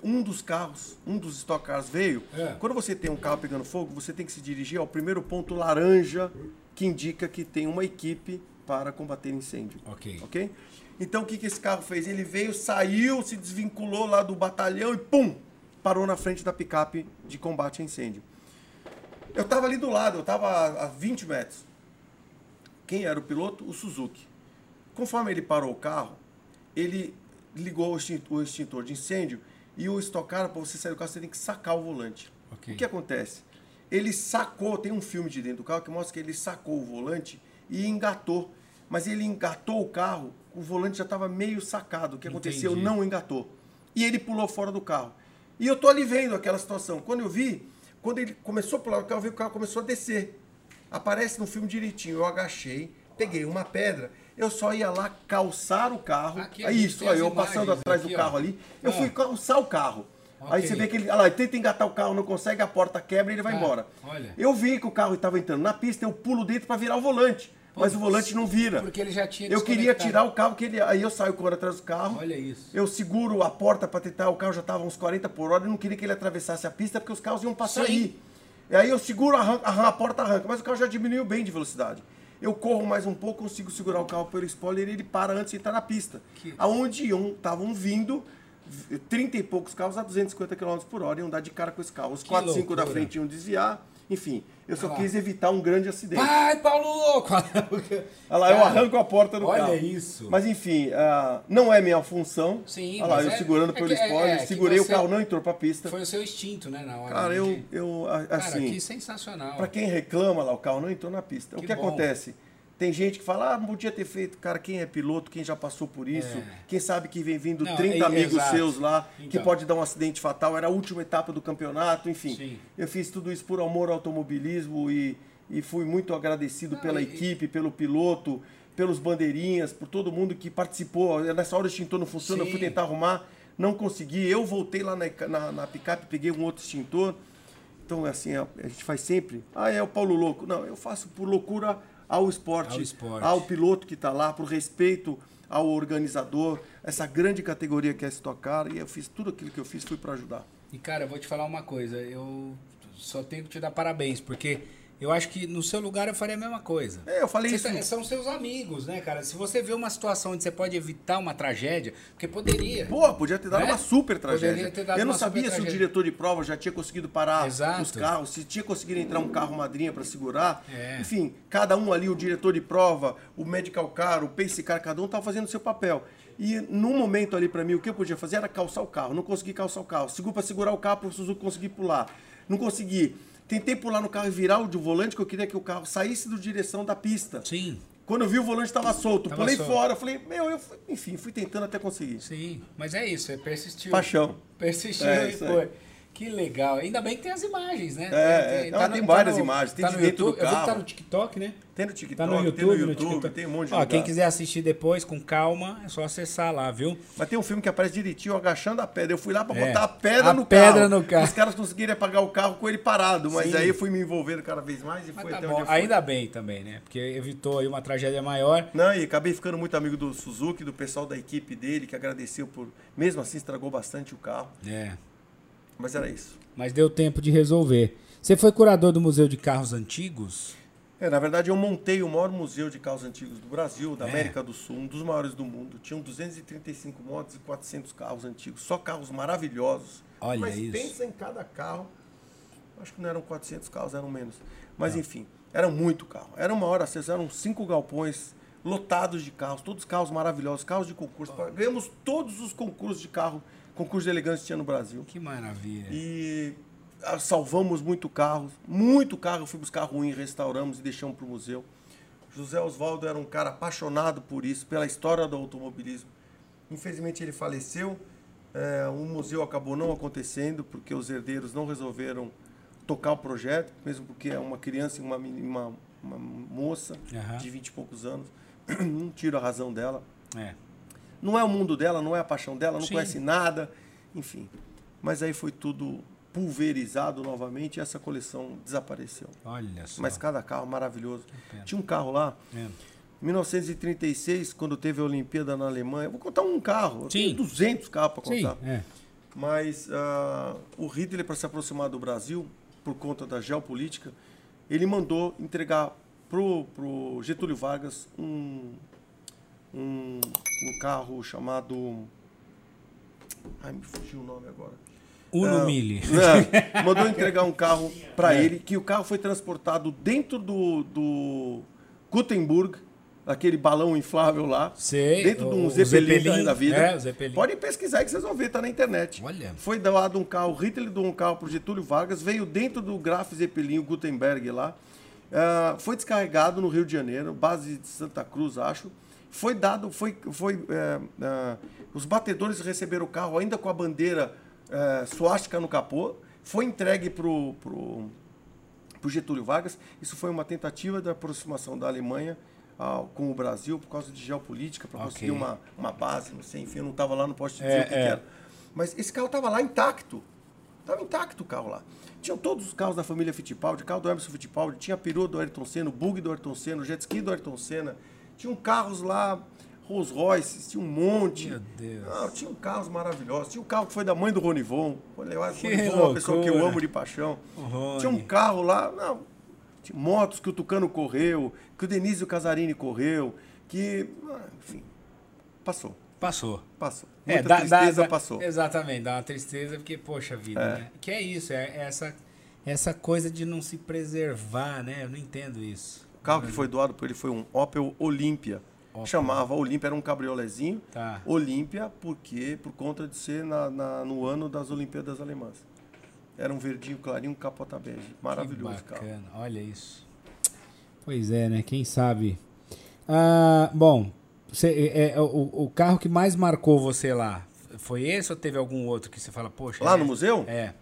um dos carros, um dos Stock Cars veio. É. Quando você tem um carro pegando fogo, você tem que se dirigir ao primeiro ponto laranja, que indica que tem uma equipe para combater incêndio. Ok. Ok? Então o que, que esse carro fez? Ele veio, saiu, se desvinculou lá do batalhão e pum! Parou na frente da picape de combate a incêndio. Eu estava ali do lado, eu estava a, a 20 metros. Quem era o piloto? O Suzuki. Conforme ele parou o carro, ele ligou o extintor, de incêndio e o estocar, para você sair do carro, você tem que sacar o volante. Ok. O que acontece? Ele sacou, tem um filme de dentro do carro que mostra que ele sacou o volante e engatou. Mas ele engatou o carro, o volante já estava meio sacado. O que aconteceu? Entendi. Não engatou. E ele pulou fora do carro. E eu tô ali vendo aquela situação. Quando eu vi, quando ele começou a pular o carro, eu vi que o carro começou a descer. Aparece no filme direitinho. Eu agachei, peguei uma pedra, eu só ia lá calçar o carro. Aqui aí gente isso, aí eu passando atrás aqui, do carro ó. ali, eu Ah. fui calçar o carro. Aí Ok. você vê que ele, olha lá, ele tenta engatar o carro, não consegue, a porta quebra e ele vai Ah, embora. olha. Eu vi que o carro estava entrando na pista, eu pulo dentro para virar o volante. Mas o volante não vira. Porque ele já tinha Eu queria tirar o carro, que ele, aí eu saio correndo atrás do carro. Olha isso. Eu seguro a porta para tentar, o carro já estava uns 40 por hora, eu não queria que ele atravessasse a pista porque os carros iam passar Sim. aí. E aí eu seguro, arranca, arranca, a porta arranca, mas o carro já diminuiu bem de velocidade. Eu corro mais um pouco, consigo segurar o carro pelo spoiler e ele para antes de entrar na pista. Que- Aonde estavam vindo v- 30 e poucos carros a 250 km por hora, iam dar de cara com esse carro. Os Que 4, 5 da frente iam desviar. Enfim, eu só Olha quis evitar um grande acidente. Vai, Paulo Louco! Olha lá, eu arranco a porta do olha carro. isso. Mas enfim, ah, não é minha função. Sim, Olha lá, eu é- segurando é pelo é- spoiler, é que segurei, o carro não entrou pra pista. Foi o seu instinto, né, na hora. Cara, eu, eu a- Cara, assim, que sensacional. pra quem reclama lá, o carro não entrou na pista. Que o que bom. acontece? Tem gente que fala, ah, podia ter feito. Cara, quem é piloto, quem já passou por isso, É. quem sabe que vem vindo Não, 30 é- amigos exato. seus lá, que Então. pode dar um acidente fatal, era a última etapa do campeonato, enfim. Sim. Eu fiz tudo isso por amor ao automobilismo e, e fui muito agradecido Não, pela e- equipe, pelo piloto, pelos bandeirinhas, por todo mundo que participou. Nessa hora o extintor não funciona, eu fui tentar arrumar, não consegui. Eu voltei lá na, na, na picape, peguei um outro extintor. Então, assim, a, a gente faz sempre. Ah, é o Paulo Louco. Não, eu faço por loucura ao esporte, Ao esporte. ao piloto que está lá, por respeito ao organizador, essa grande categoria que é Stock Car. E eu fiz tudo aquilo que eu fiz, fui para ajudar. E cara, eu vou te falar uma coisa, eu só tenho que te dar parabéns, porque eu acho que no seu lugar eu faria a mesma coisa. É, eu falei Você isso. tá- são seus amigos, né, cara? Se você vê uma situação onde você pode evitar uma tragédia, porque poderia. Pô, podia ter dado Né? uma super tragédia. Poderia ter dado eu não sabia se o tragédia. diretor de prova já tinha conseguido parar Exato. os carros, se tinha conseguido entrar um carro madrinha para segurar. É. Enfim, cada um ali, o diretor de prova, o medical car, o pace car, cada um estava fazendo o seu papel. E num momento ali para mim, o que eu podia fazer era calçar o carro. Não consegui calçar o carro. Seguro para segurar o carro para o Suzuki conseguir pular. Não consegui. Tentei pular no carro e virar o de volante, que eu queria que o carro saísse da direção da pista. Sim. Quando eu vi o volante tava solto, Tava pulei solto. fora, falei, meu, eu fui- enfim, fui tentando até conseguir. Sim, mas é isso, é persistiu. Paixão. Persistiu É, e aí. Que legal. Ainda bem que tem as imagens, né? É, é, não, tem várias imagens, tem tá de no dentro do YouTube, Eu vi que tá carro. no TikTok, né? Tem no TikTok, Tá no YouTube, tem no no YouTube, TikTok. tem um monte de Ó, lugar. quem quiser assistir depois com calma, é só acessar lá, viu? Mas tem um filme que aparece direitinho agachando a pedra. Eu fui lá pra É. botar a pedra A no pedra carro. no carro. Os caras conseguiram apagar o carro com ele parado, mas Sim. aí eu fui me envolvendo cada vez mais e Mas foi tá até bom. onde eu fui. Ainda bem também, né? Porque evitou aí uma tragédia maior. Não, e acabei ficando muito amigo do Suzuki, do pessoal da equipe dele, que agradeceu por. Mesmo assim, estragou bastante o carro. É. Mas era isso. Mas deu tempo de resolver. Você foi curador do Museu de Carros Antigos? É, na verdade, eu montei o maior museu de carros antigos do Brasil, da É. América do Sul, um dos maiores do mundo. Tinham 235 motos e 400 carros antigos, só carros maravilhosos. Olha Mas isso. pensa em cada carro. Acho que não eram 400 carros, eram menos. Mas enfim, era muito carro. Era uma hora, vocês eram cinco galpões lotados de carros, todos carros maravilhosos, carros de concurso. Ganhamos todos os concursos de carro, concurso de elegância tinha no Brasil. Que maravilha. E ah, salvamos muito carro, muito carro. Eu fui buscar ruim, restauramos e deixamos para o museu. José Oswaldo era um cara apaixonado por isso, pela história do automobilismo. Infelizmente ele faleceu. É, o museu acabou não acontecendo porque os herdeiros não resolveram tocar o projeto, mesmo porque é uma criança e uma, uma, uma moça Aham. de 20 e poucos anos. Não tiro a razão dela. É. Não é o mundo dela, não é a paixão dela, não Sim. conhece nada, enfim. Mas aí foi tudo pulverizado novamente e essa coleção desapareceu. Olha só. Mas cada carro maravilhoso. Tinha um carro lá, É. em 1936, quando teve a Olimpíada na Alemanha. Eu vou contar um carro, Sim. 200 carros para Sim, contar. é. Mas ah, o Hitler, para se aproximar do Brasil, por conta da geopolítica, ele mandou entregar pro, pro Getúlio Vargas um, um, um carro chamado. Ai, me fugiu o nome agora. Uno Mille. não, mandou entregar um carro para É. ele, que o carro foi transportado dentro do, do Gutenberg, aquele balão inflável lá. Sei, Dentro de um Zeppelin, Zeppelin, da vida. é, Zeppelin. Pode pesquisar que vocês vão ver, tá na internet. Olha. Foi doado um carro, o Hitler deu um carro pro Getúlio Vargas, veio dentro do Graf Zeppelin, o Gutenberg lá. Ah, foi descarregado no Rio de Janeiro, base de Santa Cruz, acho. Foi dado, foi, foi é, ah, os batedores receberam o carro ainda com a bandeira é, suástica no capô. Foi entregue pro, pro, pro Getúlio Vargas. Isso foi uma tentativa da aproximação da Alemanha ao- com o Brasil por causa de geopolítica, para Ok. conseguir uma, uma base, não sei, enfim, eu não estava lá, não posso te dizer É, o que, é. que era. Mas esse carro estava lá intacto. Estava intacto o carro lá. Tinham todos os carros da família Fittipaldi, carro do Emerson Fittipaldi, tinha a perua do Ayrton Senna, o bug do Ayrton Senna, o jet ski do Ayrton Senna. Tinham carros lá, Rolls Royces, tinha um monte. Meu Deus. Ah, tinham carros maravilhosos. Tinha um carro que foi da mãe do Ronivon. Olha, o Que Ronivon é uma pessoa que eu amo de paixão. Tinha um carro lá, não, tinha motos que o Tucano correu, que o Denise Casarini correu, que, ah, enfim, passou, Passou. passou. É, Muita dá, tristeza dá, passou. Exatamente, dá uma tristeza porque, poxa vida, É. né? Que é isso, é é essa, essa coisa de não se preservar, né? Eu não entendo isso. O carro que foi doado por ele foi um Opel Olympia. Opel. Chamava Olympia, era um cabriolezinho. Tá. Olympia, porque por conta de ser na, na- no ano das Olimpíadas Alemãs. Era um verdinho clarinho, um capota bege. Maravilhoso que carro. bacana, olha isso. Pois é, né? Quem sabe. Ah, bom, você- é, é, o, o carro que mais marcou você lá foi esse ou teve algum outro que você fala, poxa. Lá é- no museu? É.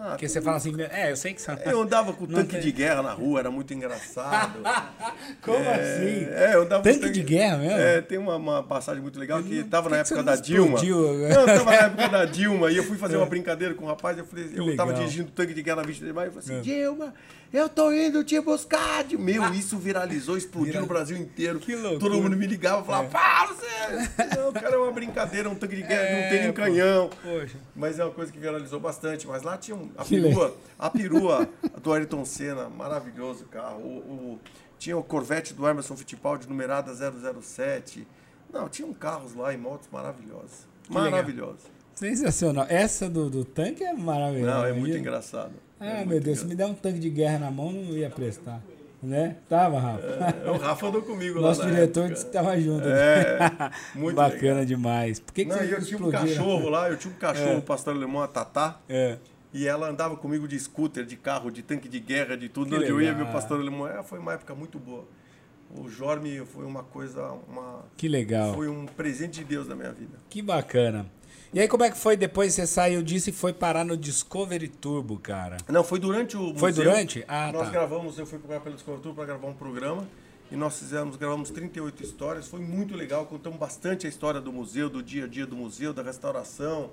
Ah, Porque você fala assim, é, eu sei que são. Eu andava com tanque tem- de guerra na rua, era muito engraçado. Como É, assim? É, eu andava com Tanque de guerra mesmo? É, tem uma, uma passagem muito legal que tava na que época da Dilma. explodiu? Não, tava na época da Dilma e eu fui fazer uma brincadeira com o rapaz. Eu falei, eu legal. tava dirigindo tanque de guerra na 23 de maio. Eu falei assim, É. Dilma, eu tô indo te buscar. Dilma." Meu, isso viralizou, explodiu Vira- no Brasil inteiro. Que loucura. Todo mundo me ligava e falava, É. fala você! Não, cara, é uma brincadeira, um tanque de guerra que não tem É, nem pô. canhão. Poxa. Mas é uma coisa que viralizou bastante. Mas lá tinha um, a Que perua, a perua do Ayrton Senna, maravilhoso carro. O, o- tinha o Corvette do Emerson Fittipaldi, numerada 007. Não, tinham carros lá e motos maravilhosas. Maravilhosas. Sensacional. Essa do, do tanque é maravilhosa. Não, é muito engraçado. Ah, É meu Deus, se me der um tanque de guerra na mão, não ia prestar. Né? Tava, Rafa. engraçado. É, o Rafa andou comigo Nosso lá na diretor disse que tava junto. É, muito Bacana legal. demais. Por que, que Não, eu tinha um cachorro lá, eu tinha um cachorro, É. o pastor alemão, a Tatá. É. E ela andava comigo de scooter, de carro, de tanque de guerra, de tudo. Que Onde eu ia, meu pastor alemão. É, foi uma época muito boa. O Jorme foi uma coisa, uma, Que legal. foi um presente de Deus na minha vida. Que bacana. E aí, como é que foi depois você saiu disso e foi parar no Discovery Turbo, cara? Não, foi durante o Foi museu. durante? Ah, nós tá. gravamos, eu fui procurar pelo Discovery Tour para gravar um programa e nós fizemos, gravamos 38 histórias, foi muito legal, contamos bastante a história do museu, do dia a dia do museu, da restauração,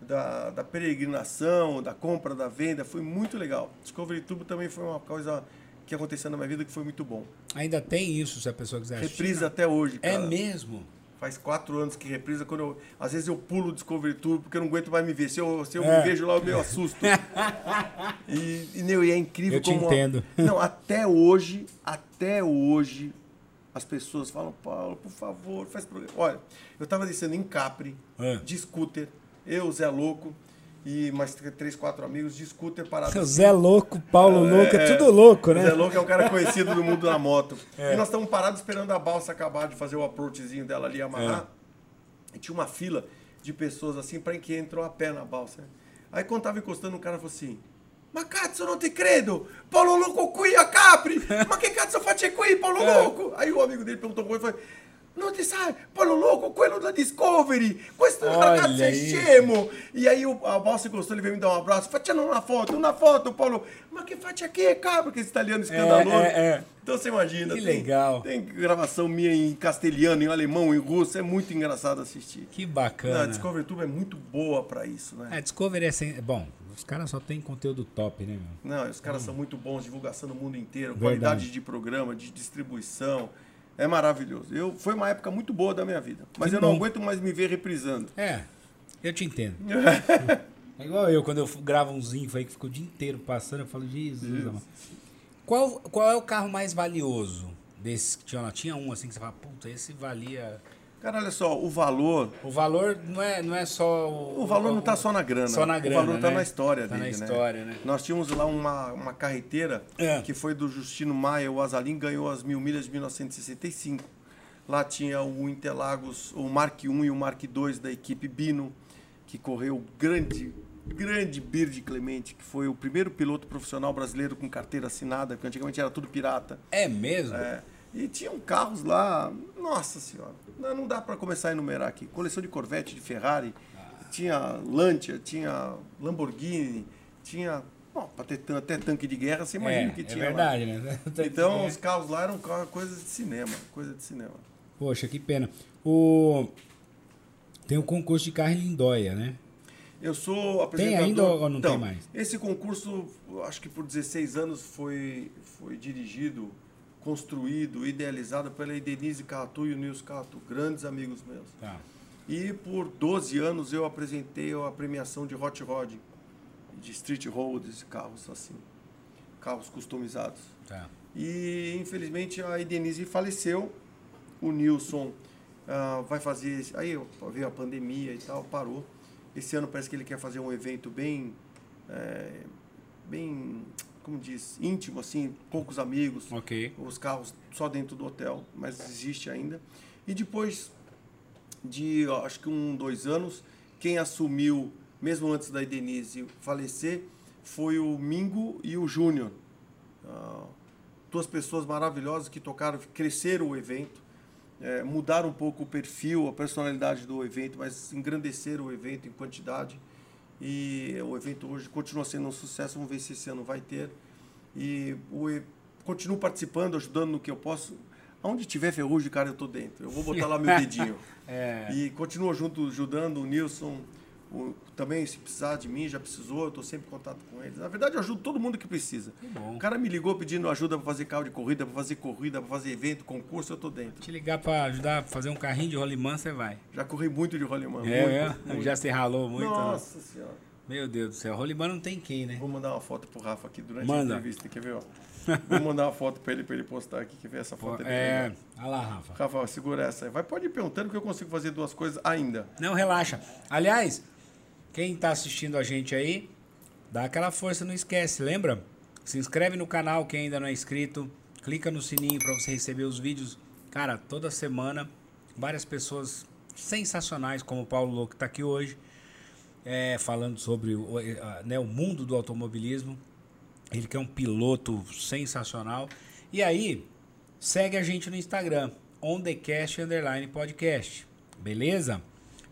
da, da peregrinação, da compra, da venda, foi muito legal. Discovery Turbo também foi uma coisa que aconteceu na minha vida que foi muito bom. Ainda tem isso, se a pessoa quiser assistir. Reprisa até hoje, É cara. mesmo? Faz quatro anos que reprisa. Quando eu, às vezes eu pulo o Discovery Tour porque eu não aguento mais me ver. Se eu, se eu É. me vejo lá, eu meio assusto. e, e, meu, e é incrível Eu te como. a- entendo. não, até hoje, até hoje, as pessoas falam, Paulo, por favor, faz programa. Olha, eu tava descendo em Capri, É. de scooter, eu, Zé Louco, e mais três, quatro amigos de scooter parados. O Zé Louco, Paulo Louco, é tudo louco, né? O Zé Louco é um cara conhecido no mundo da moto. E nós estamos parados esperando a balsa acabar de fazer o approachzinho dela ali, amarrar. E tinha uma fila de pessoas assim para que entrou a pé na balsa. Aí quando tava encostando, o cara falou assim: Ma cazzo, non ti credo! Paulo Louco qui a Capri! Ma che cazzo faccio qui, Paulo Louco? Aí o amigo dele perguntou com ele e falou: Non ti sai, Paulo Louco, quello da Discovery! Questo Olha ragazzo è isso. scemo! E aí o, a balsa encostou, ele veio me dar um abraço. Facciamo uma foto, uma foto, Paulo. Ma che faccia aqui, cabra? Que esse italiano escandaloso. é, é. Então você imagina. Que tem- legal. Tem gravação minha em castelhano, em alemão, em russo. É muito engraçado assistir. Que Não, a bacana. Discovery Tube é muito boa pra isso, né? É, Discovery é sem... Bom, os caras só tem conteúdo top, né, meu? Não, os caras são muito bons, divulgação no mundo inteiro, Hum. Verdade. qualidade de programa, de distribuição. É maravilhoso. Eu, foi uma época muito boa da minha vida. Mas Que eu não bom. aguento mais me ver reprisando. É, eu te entendo. É igual eu, quando eu gravo uns info aí que fica o dia inteiro passando, eu falo, Jesus. Qual, qual é o carro mais valioso desses que tinha lá? Tinha um assim que você fala, puta, esse valia. Cara, olha só, o valor. O valor não é, não é só. O, O valor não está só na grana. Só na grana. O valor está né? na história tá dele, na né? história, né? Nós tínhamos lá uma, uma carreteira É. que foi do Justino Maia, o Azalim ganhou as mil milhas de 1965. Lá tinha o Interlagos, o Mark I e o Mark II da equipe Bino, que correu o grande, grande Bird Clemente, que foi o primeiro piloto profissional brasileiro com carteira assinada, porque antigamente era tudo pirata. É mesmo? É, e tinham carros lá, nossa senhora, não, dá para começar a enumerar aqui. Coleção de Corvette, de Ferrari, tinha Lancia, tinha Lamborghini, tinha, bom, para ter até tanque de guerra, você imagina é, o que é tinha lá. verdade, né? Então, É. os carros lá eram coisas de cinema, coisa de cinema. Poxa, que pena. O... Tem o concurso de carro em Lindóia, né? Eu sou apresentador... ainda ou não Então, tem mais? Esse concurso, acho que por 16 anos foi, foi dirigido, construído, idealizado pela Denise Carratu e o Nils Carratu, grandes amigos meus. Tá. E por 12 anos eu apresentei a premiação de Hot Rod, de Street Roads, carros assim, carros customizados. Tá. E infelizmente a Denise faleceu, o Nilson ah, vai fazer, aí veio a pandemia e tal, parou. Esse ano parece que ele quer fazer um evento bem, é, bem, como diz, íntimo assim, poucos amigos, Ok. os carros só dentro do hotel, mas existe ainda. E depois de, ó, acho que um, dois anos, quem assumiu, mesmo antes da Denise falecer, foi o Mingo e o Júnior. Ah, duas pessoas maravilhosas que tocaram, cresceram o evento, eh, mudaram um pouco o perfil, a personalidade do evento, mas engrandeceram o evento em quantidade. E o evento hoje continua sendo um sucesso, vamos ver se esse ano vai ter. E o, continuo participando, ajudando no que eu posso. Aonde tiver ferrugem, cara, eu tô dentro. Eu vou botar lá meu dedinho. É. E continuo junto, ajudando o Nilson. O- também, se precisar de mim, já precisou, eu estou sempre em contato com eles. Na verdade, eu ajudo todo mundo que precisa. Que. O cara me ligou pedindo ajuda para fazer carro de corrida, para fazer corrida, para fazer evento, concurso, eu tô dentro. Te ligar pra ajudar a fazer um carrinho de rolimã, você vai. Já corri muito de rolimã. É, muito, é? muito. Já se ralou muito. né? Nossa senhora. Meu Deus do céu. Rolimã não tem quem, né? Vou mandar uma foto pro Rafa aqui durante Manda. a entrevista, quer ver? Ó. Vou mandar uma foto para ele, para ele postar aqui, quer ver essa foto? bem É. Olha lá, Rafa. Rafa, segura essa aí. Vai, pode ir perguntando que eu consigo fazer duas coisas ainda. Não, relaxa. Aliás, quem tá assistindo a gente aí, dá aquela força, não esquece, lembra? Se inscreve no canal quem ainda não é inscrito, clica no sininho para você receber os vídeos. Cara, toda semana, várias pessoas sensacionais, como o Paulo Louco que tá aqui hoje, é, falando sobre o, né, o mundo do automobilismo. Ele que é um piloto sensacional. E aí, segue a gente no Instagram, podcast. Beleza?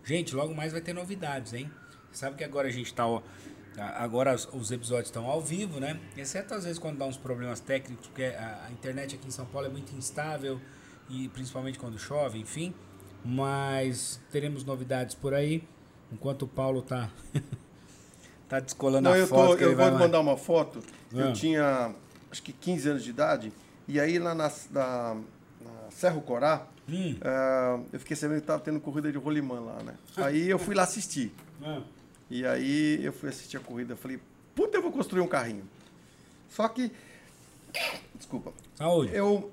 Gente, logo mais vai ter novidades, hein? Sabe que agora a gente tá. ó, a- Agora os- os episódios estão ao vivo, né? Exceto às vezes quando dá uns problemas técnicos, porque a, internet aqui em São Paulo é muito instável, e principalmente quando chove, enfim. Mas teremos novidades por aí. Enquanto o Paulo tá. tá descolando Não, a eu, foto. tô, eu vou mandar uma foto. Ah. Eu tinha, acho que 15 anos de idade. E aí lá na, na, na Serra Corá, Hum. ah, eu fiquei sabendo que tava tendo corrida de rolimã lá, né? Aí eu fui lá assistir. Ah, E aí eu fui assistir a corrida. Falei, puta, eu vou construir um carrinho. Só que, desculpa, Saúde. eu,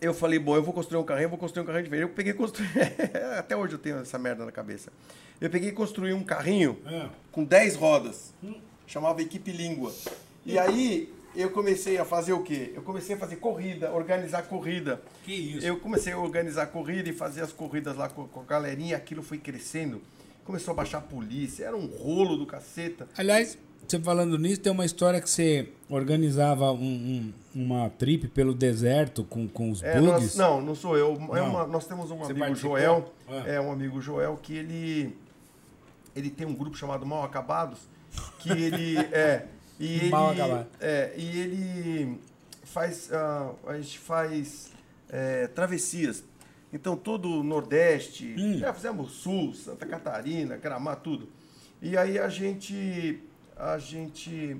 eu falei, bom, eu vou construir um carrinho, eu vou construir um carrinho diferente. Eu peguei e construí, até hoje eu tenho essa merda na cabeça. Eu peguei e construí um carrinho Ah, com 10 rodas. Chamava Equipe Língua. E aí eu comecei a fazer o quê? Eu comecei a fazer corrida, organizar corrida. que isso? Eu comecei a organizar corrida e fazer as corridas lá com, com a galerinha, aquilo foi crescendo. Começou a baixar a polícia, era um rolo do caceta. Aliás, você falando nisso, tem uma história que você organizava um- um- uma trip pelo deserto com, com os É, bugs. nós- não, não sou eu. É uma- nós temos um Você amigo participou? Joel. Ah. É um amigo Joel que ele ele tem um grupo chamado Mal Acabados que ele é e ele Mal Acabado. é e ele faz ah, a gente faz é, travessias. Então todo o Nordeste, Hum. já fizemos Sul, Santa Catarina, Gramado, tudo. E aí a gente a gente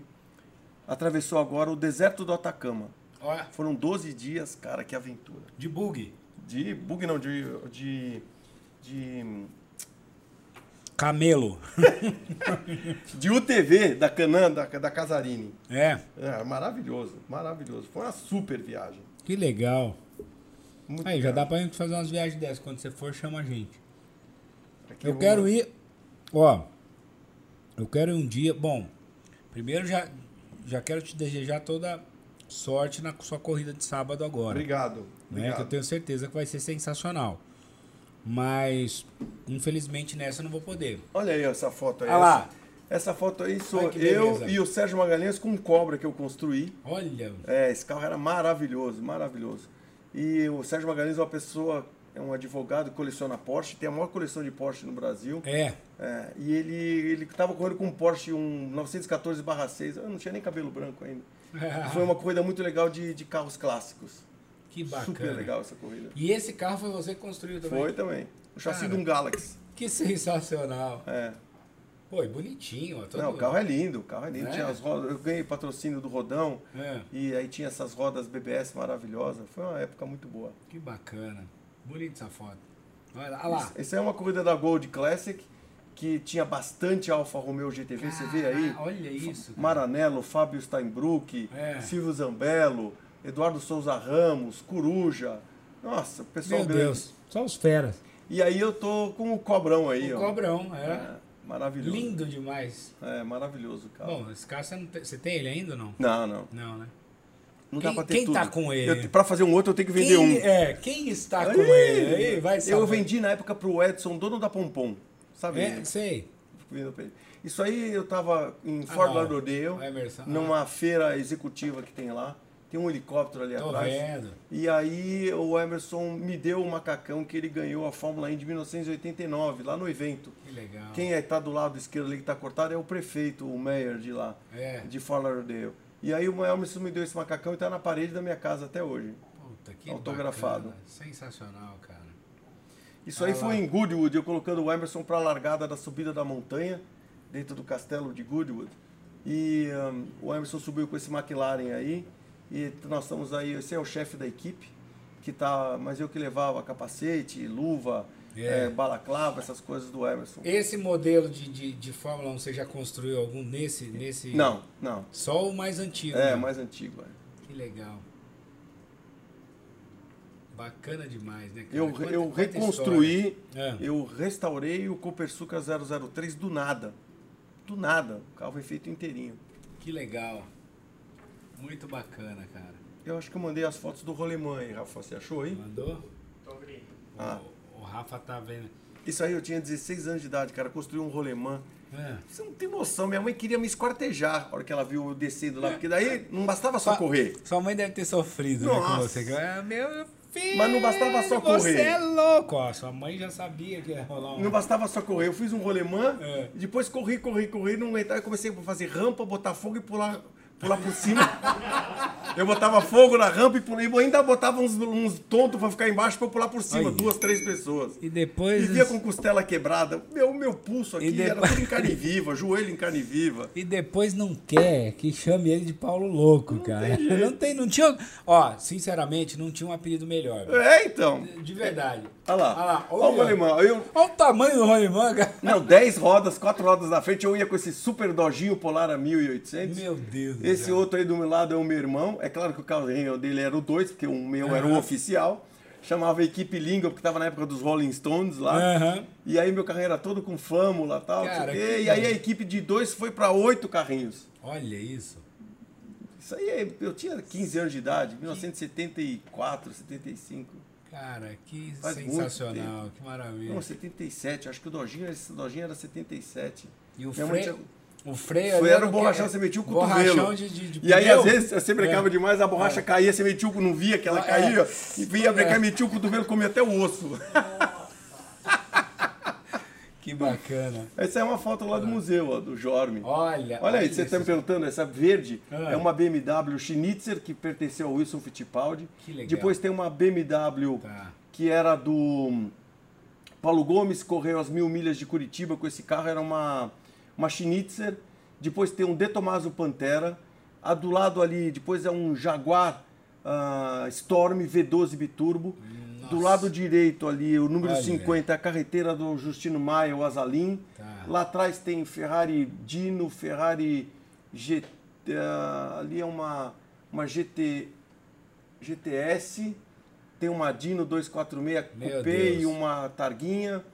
atravessou agora o deserto do Atacama. Olha, Foram 12 dias, cara, que aventura. de bug. De bug não, de. de. de, Camelo. de UTV da Canã, da, da Casarini. É, É, maravilhoso, maravilhoso. Foi uma super viagem. que legal. Muito Aí, já legal. dá pra gente fazer umas viagens dessas. Quando você for, chama a gente. Aqui Eu vou- quero ir. Ó, eu quero ir um dia. Bom, primeiro já, já quero te desejar toda sorte na sua corrida de sábado agora. Obrigado. né? obrigado. Que eu tenho certeza que vai ser sensacional. Mas, infelizmente, nessa eu não vou poder. Olha aí essa foto aí. Olha lá. Essa, foto aí sou que eu e o Sérgio Magalhães com um cobra que eu construí. Olha, É, esse carro era maravilhoso, maravilhoso. E o Sérgio Magalhães é uma pessoa, é um advogado que coleciona Porsche, tem a maior coleção de Porsche no Brasil. é. É, e ele ele estava correndo com um Porsche um 914/6. Eu não tinha nem cabelo branco ainda. Foi uma corrida muito legal de, de carros clássicos. Que bacana. Super legal essa corrida. E esse carro foi você que construiu também? Foi também. O chassi Cara. de um Galaxy. Que sensacional. É. Pô, e bonitinho. Ó, todo... Não, o carro é lindo, o carro é lindo. É? Tinha as rodas, eu ganhei patrocínio do Rodão É, e aí tinha essas rodas BBS maravilhosas. Foi uma época muito boa. que bacana. Bonita essa foto. Olha lá. Olha lá. Essa é uma corrida da Gold Classic que tinha bastante Alfa Romeo GTV, você vê aí? Caraca, Olha isso. cara. Maranello, Fábio Steinbruck, É. Silvio Zambello, Eduardo Souza Ramos, Coruja. Nossa, pessoal Meu grande. Deus. Só os feras. E aí eu tô com o cobrão aí, O ó. cobrão, é. É, maravilhoso. Lindo demais. É, maravilhoso, cara. Bom, esse carro você, não tem, você tem ele ainda ou não? não, não. Não, né? Não Quem- dá pra ter quem tudo. tá com ele? Eu, pra fazer um outro eu tenho que vender quem, um. É, quem está Aí, com ele? Aí, vai saber. Eu vendi na época pro Edson, dono da Pompom. Sabe? É, sei. Vendo pra ele. Isso aí eu tava em Ah, Fort. Lauderdale, O numa feira executiva que tem lá. Tem um helicóptero ali Tô atrás. vendo. E aí o Emerson me deu o macacão que ele ganhou a Fórmula 1 de 1989, lá no evento. Que legal. Quem está do lado esquerdo ali que está cortado é o prefeito, o mayor de lá, É. de Fort Lauderdale. E aí o Emerson me deu esse macacão e está na parede da minha casa até hoje. Puta, que Autografado. bacana. Sensacional, cara. Isso aí Ah lá. foi em Goodwood, eu colocando o Emerson para a largada da subida da montanha, dentro do castelo de Goodwood. E hum, o Emerson subiu com esse McLaren aí, e nós estamos aí, esse é o chefe da equipe, que tá, mas eu que levava capacete, luva, É. eh, balaclava, essas coisas do Emerson. Esse modelo de, de, de Fórmula 1, você já construiu algum nesse? nesse... Não, não. Só o mais antigo. É, né? mais antigo. é. Que legal. Bacana demais, né, cara? Eu, Quanta- eu quanta reconstruí. É. eu restaurei o Copersuca 003 do nada. Do nada. O carro foi feito inteirinho. Que legal. Muito bacana, cara. Eu acho que eu mandei as fotos do rolemã aí, Rafa. Você achou aí? Mandou? Tô abrindo. Ah. O, o Rafa tá vendo. Isso aí eu tinha 16 anos de idade, cara. Construí um rolemã. É. Você não tem noção, minha mãe queria me esquartejar na hora que ela viu eu descendo lá, porque daí não bastava só correr. Sua mãe deve ter sofrido né, com você. ah, meu filho, Mas não bastava só Você correr. é louco. Ó, sua mãe já sabia que ia rolar um... Não bastava só correr, eu fiz um rolemã, É. depois corri, corri, corri, não aguentava, comecei a fazer rampa, botar fogo e pular, pular por cima. eu botava fogo na rampa e pulei, e ainda botava uns, uns tontos pra ficar embaixo pra eu pular por cima, Olha. duas, três pessoas. E depois... Vivia com costela quebrada, meu, meu pulso aqui E era depois- tudo em carne viva, joelho em carne viva. E depois não quer que chame ele de Paulo Louco, cara. não tem, não tinha. Ó, sinceramente, não tinha um apelido melhor. É, então. De verdade. Olha lá. Olha lá, Olha o olha. rolemã. Eu, Olha o tamanho do rolimã, cara. não, 10 rodas, 4 rodas na frente, eu ia com esse super dojinho Polar a 1800. Meu Deus Esse céu. outro aí do meu lado é o meu irmão. É claro que o carrinho dele era o 2, porque o meu era o oficial. Chamava Equipe Língua, porque tava na época dos Rolling Stones lá. Aham. E aí meu carrinho era todo com flâmula e tal. Cara, que E aí a equipe de dois foi para oito carrinhos. Olha isso. Isso aí, é- eu tinha 15 anos de idade, 1974, 75. Cara, que Faz sensacional, que maravilha. Não, 77, acho que o Dojinho, esse Dojinho era 77. E o freio. tinha- O freio ali era o borrachão, quê? você metia o cotovelo. de, de, de e aí, às vezes, você brecava É. demais, a borracha caía, você metia o, não via que ela É. caía, e vinha brecar, metia o cotovelo, comia até o osso. Que bacana. Essa é uma foto lá do museu, ó, do Jorme. Olha. Olha aí, você está me perguntando, essa verde Ah. é uma BMW Schnitzer, que pertenceu ao Wilson Fittipaldi. Que legal. Depois tem uma BMW Tá. que era do Paulo Gomes, correu as mil milhas de Curitiba com esse carro, era uma, uma Schnitzer. Depois tem um De Tomaso Pantera. A do lado ali, depois é um Jaguar ah, Storm V12 Biturbo. Do Nossa. lado direito ali, o número Olha. 50, é a carreteira do Justino Maia, o Azalim. Tá. Lá atrás tem Ferrari Dino, Ferrari GT, ah, ali é uma, uma GT, GTS, tem uma Dino 246 Meu Coupé Deus. e uma Targuinha,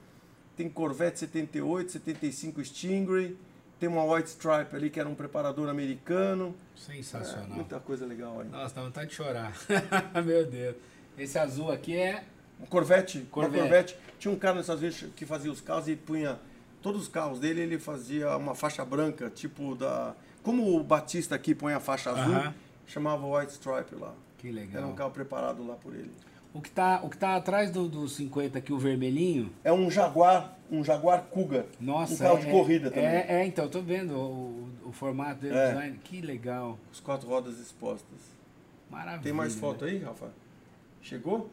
tem Corvette 78, 75 Stingray, tem uma White Stripe ali que era um preparador americano. É, Sensacional. muita coisa legal aí. Nossa, dá vontade de chorar. Meu Deus. Esse azul aqui é. Um Corvette, uma Corvette. Corvette. Tinha um cara nos Estados Unidos que fazia os carros e punha todos os carros dele, ele fazia uma faixa branca, tipo da como o Batista aqui põe a faixa azul, Aham. chamava White Stripe lá. Que Era legal. um carro preparado lá por ele. O que tá, o que tá atrás do, do 50 aqui, o vermelhinho. É um Jaguar, um Jaguar Cougar. Nossa, um carro é, de corrida também. É, é, então, tô vendo o, o formato dele, o É. design. Que legal. Os quatro rodas expostas. Maravilha. Tem mais né? foto aí, Rafa? Chegou?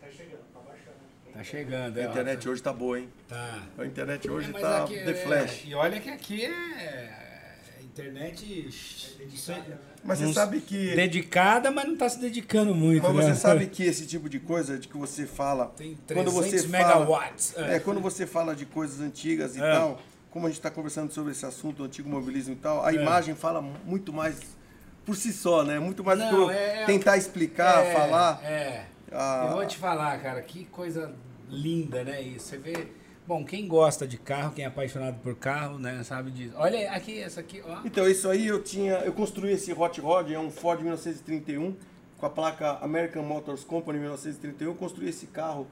Tá chegando, tá baixando. Tá chegando, A é, ó, internet hoje tá boa, hein? Tá. A internet hoje É, tá aqui The é- Flash. E olha que aqui é internet Mas você sabe que. dedicada, mas não tá se dedicando muito. Mas né? você sabe que esse tipo de coisa de que você fala. Tem quando 300 você megawatts. Fala, é, quando você fala de coisas antigas e É. tal, como a gente está conversando sobre esse assunto, o antigo mobilismo e tal, a É. imagem fala muito mais por si só, né? Muito mais do que eu é- é- tentar explicar, É, falar. É. Ah. Eu vou te falar, cara, que coisa linda, né? Isso. Você vê. Bom, quem gosta de carro, quem é apaixonado por carro, né, sabe disso. Olha aqui, essa aqui, ó. Então, isso aí eu tinha. Eu construí esse Hot Rod, é um Ford 1931, com a placa American Motors Company 1931. Eu construí esse carro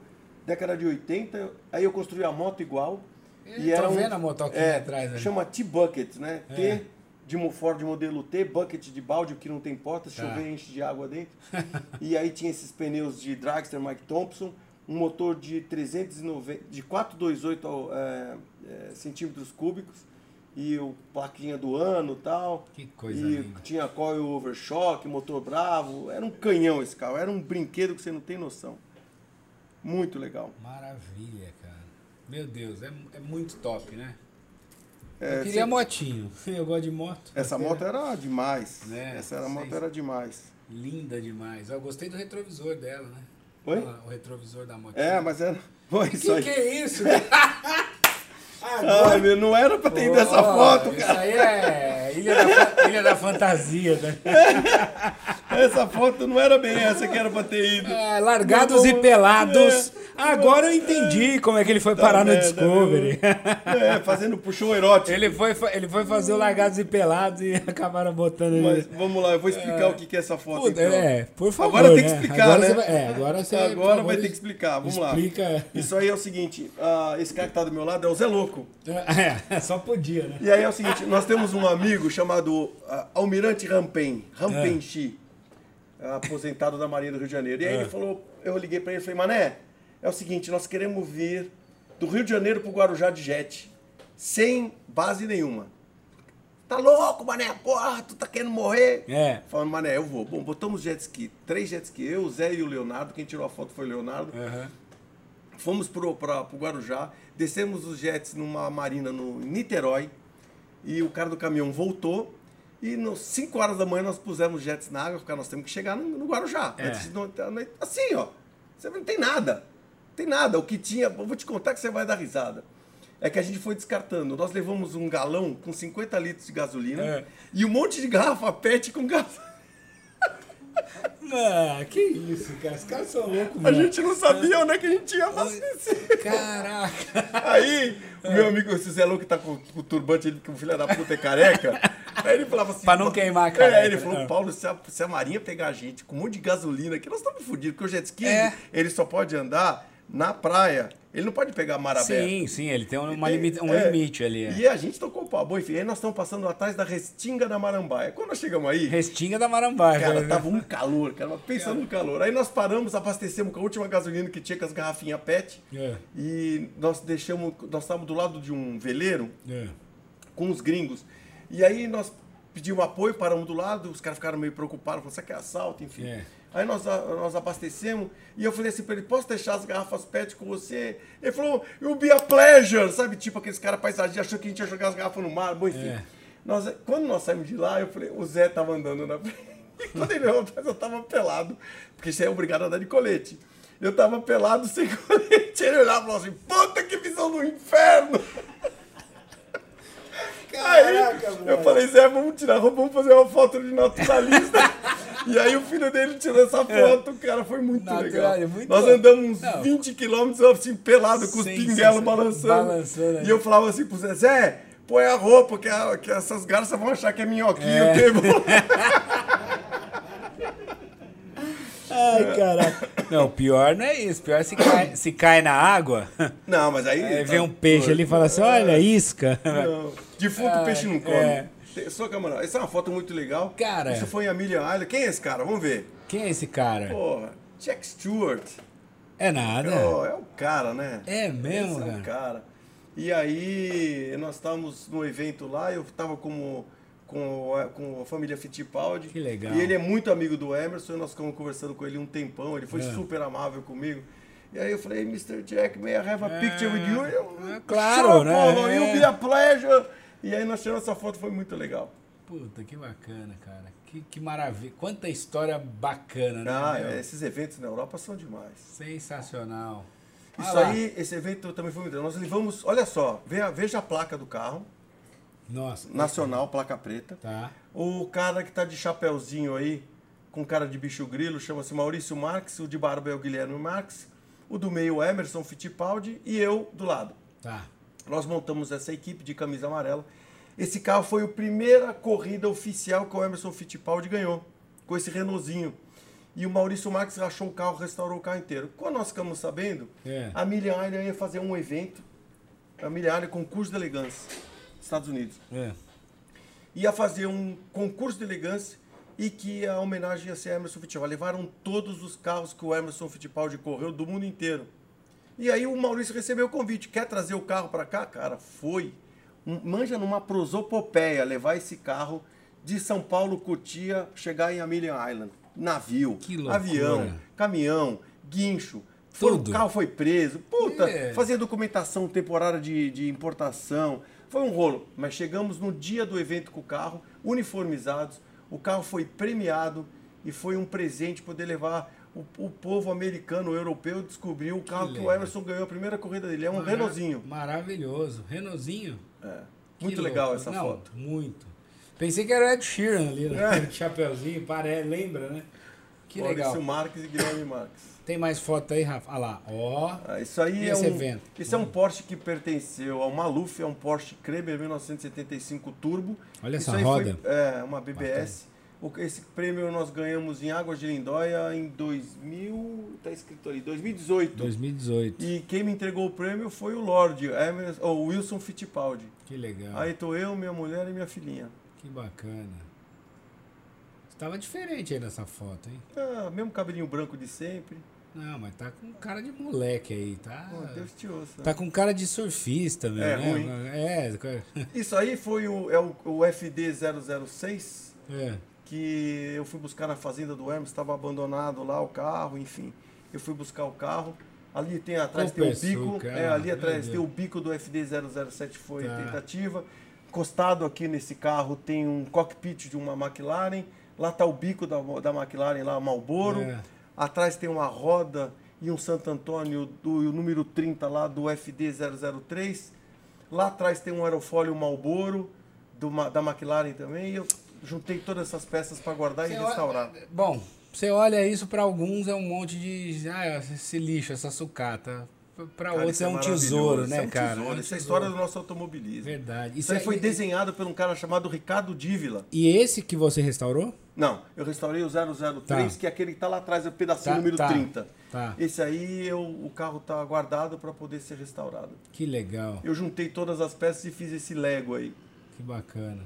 década de 80. Aí eu construí a moto igual. Eu tô vendo a motoquinha é, atrás ali. Chama T-Bucket, né? É. T de Ford modelo T, bucket de balde, que não tem porta, Tá. chover enche de água dentro. e aí tinha esses pneus de Dragster Mike Thompson, um motor de 390, de 428 ao, é, é, centímetros cúbicos e o plaquinha do ano e tal. Que coisa e linda. tinha coil overshock, motor bravo, era um canhão esse carro, era um brinquedo que você não tem noção. Muito legal. Maravilha, cara. Meu Deus, é, é muito top, né? É, eu queria você- motinho. Eu gosto de moto. essa moto era demais. Né? Essa era, moto era demais. Linda demais. Eu gostei do retrovisor dela, né? Oi? O retrovisor da moto. É, mas era. Foi Que isso aí. que é isso? Ai, meu, não era pra ter ido essa Pô, foto, Isso cara. aí é Ilha da, Ilha da Fantasia, né? Essa foto não era bem essa que era pra ter ido. É, largados Não, e pelados, Agora eu entendi como é que ele foi parar no merda, Discovery. É, fazendo puxão erótico. Ele foi, ele foi fazer o Largados e Pelados e acabaram botando ele. Mas vamos lá, eu vou explicar o que é essa foto. Puta, então. é, por favor. Agora tem que né? explicar, agora né? Vai, é, agora você Agora favor, vai ter que explicar, vamos lá. Explica. Isso aí é o seguinte, ah, esse cara que tá do meu lado é o Zé Louco. É, só podia, né? E aí é o seguinte, nós temos um amigo chamado ah, Almirante Rampen, Rampenchi, aposentado da Marinha do Rio de Janeiro. E aí É. ele falou, eu liguei pra ele e falei, Mané, é o seguinte, nós queremos vir do Rio de Janeiro pro Guarujá de jet, sem base nenhuma. Tá louco, Mané? Porra, tu tá querendo morrer? É. Falando, Mané, eu vou. Bom, botamos jet ski, três jet ski, eu, o Zé e o Leonardo, quem tirou a foto foi o Leonardo. Aham. Fomos pro, pra, pro Guarujá, descemos os jets numa marina no Niterói e o cara do caminhão voltou e nos 5 horas da manhã nós pusemos jets na água, porque nós temos que chegar no, no Guarujá. É. Antes de Assim, ó, você não tem nada, tem nada. O que tinha, vou te contar que você vai dar risada. É que a gente foi descartando. Nós levamos um galão com 50 litros de gasolina É. e um monte de garrafa PET com gasolina. Mano, que isso, cara? Os caras são loucos, A mano. gente não sabia onde é que a gente ia abastecer. Caraca. Aí, o meu amigo, esse Zé Louco que tá com, com o turbante, ele, que o filho da puta é careca. Aí ele falava assim. Pra não "Pa- queimar a careca, É, ele falou, né? Paulo, se a, se a Marinha pegar a gente com um monte de gasolina aqui, nós estamos fodidos, porque o jet ski, É. ele só pode andar na praia. Ele não pode pegar mar aberto. Sim, sim, ele tem uma limite, um é. limite ali. é. E a gente tocou o pau. Bom, enfim, aí nós estamos passando atrás da Restinga da Marambaia. Quando nós chegamos aí, Restinga da Marambaia. Cara, né? tava um calor, cara, pensando no calor. Aí nós paramos, abastecemos com a última gasolina que tinha com as garrafinhas PET. É. E nós deixamos, nós estávamos do lado de um veleiro É. com os gringos. E aí nós pedimos apoio, paramos do lado, os caras ficaram meio preocupados, falaram, isso aqui é assalto, enfim. Aí nós, nós abastecemos e eu falei assim pra ele, posso deixar as garrafas PET com você? Ele falou, will be a pleasure, sabe? Tipo aqueles caras paisagistas, achou que a gente ia jogar as garrafas no mar, bom, enfim. É. Nós, quando nós saímos de lá, eu falei, o Zé tava andando na frente. E quando ele olhou atrás, eu tava pelado, porque você é obrigado a andar de colete. Eu tava pelado sem colete. Ele olhava e falou assim, puta que visão do inferno! Caraca, aí, mano. eu falei, Zé, vamos tirar a roupa, vamos fazer uma foto de naturalista. e aí o filho dele tirou essa foto, cara, foi muito Natural, legal. é muito Nós andamos uns Não. 20 quilômetros assim, pelado, com os Sim, pinguelos sim, sim. balançando. Balançando, e eu falava assim pro Zé, Zé, põe a roupa, que, a- que essas garças vão achar que é minhoquinho. É. que é bom." Ai, caraca. Não, o pior não é isso. Pior é se cai, se cai na água. Não, mas aí... Aí tá vem um peixe ali e fala assim: olha, isca. Não. Defunto Ai, peixe não come. é. Só camarão. Essa é uma foto muito legal. Cara. Isso foi em Amelia Island. Quem é esse cara? Vamos ver. Quem é esse cara? Porra, Jack Stewart. É nada. Oh, é o cara, né? É mesmo, Esse é o cara? E aí, nós estávamos no evento lá, eu estava com, com, com a família Fittipaldi. Que legal. E ele é muito amigo do Emerson, e nós ficamos conversando com ele um tempão, ele foi É. super amável comigo. E aí eu falei, Mr. Jack, may I have a picture with you? Eu, é claro, "Sure, né? Paulo, É. you'll be a pleasure. E aí nós tiramos essa foto, foi muito legal. Puta, que bacana, cara. Que, que maravilha. Quanta história bacana, né? Ah, meu? esses eventos na Europa são demais. Sensacional. Isso Ah aí, esse evento também foi muito legal. Nós levamos, olha só, veja, veja a placa do carro, Nossa. nacional, placa preta. Tá. O cara que tá de chapéuzinho aí, com cara de bicho grilo, chama-se Maurício Marques, o de barba é o Guilherme Marques, o do meio o Emerson Fittipaldi e eu do lado. Tá. Nós montamos essa equipe de camisa amarela. Esse carro foi a primeira corrida oficial que o Emerson Fittipaldi ganhou, com esse Renaultzinho. E o Maurício Marques rachou o carro, restaurou o carro inteiro. Quando nós ficamos sabendo, É. a Island ia fazer um evento, a Island concurso de elegância, Estados Unidos É. ia fazer um concurso de elegância e que a homenagem ia ser a Emerson Fittipaldi. Levaram todos os carros que o Emerson Fittipaldi correu do mundo inteiro. E aí o Maurício recebeu o convite. Quer trazer o carro para cá? Cara, foi. Manja numa prosopopeia levar esse carro de São Paulo, Cotia, chegar em Amelia Island. Navio, avião, caminhão, guincho. Foi- Tudo. O carro foi preso. Puta, É. fazia documentação temporária de, de importação. Foi um rolo. Mas chegamos no dia do evento com o carro, uniformizados. O carro foi premiado e foi um presente poder levar o, o povo americano, europeu, descobrir o carro que, o legal. Emerson ganhou a primeira corrida dele. É um Mara- Renaultzinho. Maravilhoso. Renaultzinho? É. Que Muito louco. legal essa Não, foto. Muito. Pensei que era o Ed Sheeran ali, né? É. Chapeuzinho, parece, lembra, né? Que Maurício legal. Marques e Guilherme Marques. Tem mais foto aí, Rafa? Olha lá, ó. Ah, isso aí E é esse um, evento? Esse é um Porsche que pertenceu ao Maluf, é um Porsche Kremer 1975 Turbo. Olha Isso essa roda. Foi, é, uma BBS. O- Esse prêmio nós ganhamos em Águas de Lindóia em 2000, tá escrito ali, 2018. 2018. E quem me entregou o prêmio foi o Lorde, Emerson, ou Wilson Fittipaldi. Que legal. Aí tô eu, minha mulher e minha filhinha. Que bacana. Estava diferente aí nessa foto, hein? Ah, mesmo cabelinho branco de sempre. Não, mas tá com cara de moleque aí, tá? Pô, Deus te ouça. Tá com cara de surfista, meu, É, né? ruim. É, Isso aí foi o, é o, o FD006, é. Que eu fui buscar na fazenda do Hermes, estava abandonado lá o carro, enfim. Eu fui buscar o carro. Ali tem atrás Ô, tem o bico, cara, é, ali atrás Deus. tem o bico do FD007 foi Tá. tentativa. Encostado aqui nesse carro tem um cockpit de uma McLaren. Lá tá o bico da, da McLaren lá, Marlboro. É. Atrás tem uma roda e um Santo Antônio do e o número 30 lá do FD003. Lá atrás tem um aerofólio Marlboro do, da McLaren também. E eu juntei todas essas peças para guardar Você e olha- restaurar. Bom, você olha isso pra alguns é um monte de. Ah, esse lixo, essa sucata. Pra Cara, outros isso é um tesouro, isso né, é um cara? tesouro, É um Isso é a tesouro. história do nosso automobilismo. Verdade. Isso aí foi desenhado por um cara chamado Ricardo Dívila. E esse que você restaurou? Não, eu restaurei o 003, Tá. que é aquele que tá lá atrás, é o pedacinho Tá, número tá, 30. tá. Esse aí eu, o carro tá guardado para poder ser restaurado. Que legal, Eu juntei todas as peças e fiz esse Lego aí. que bacana.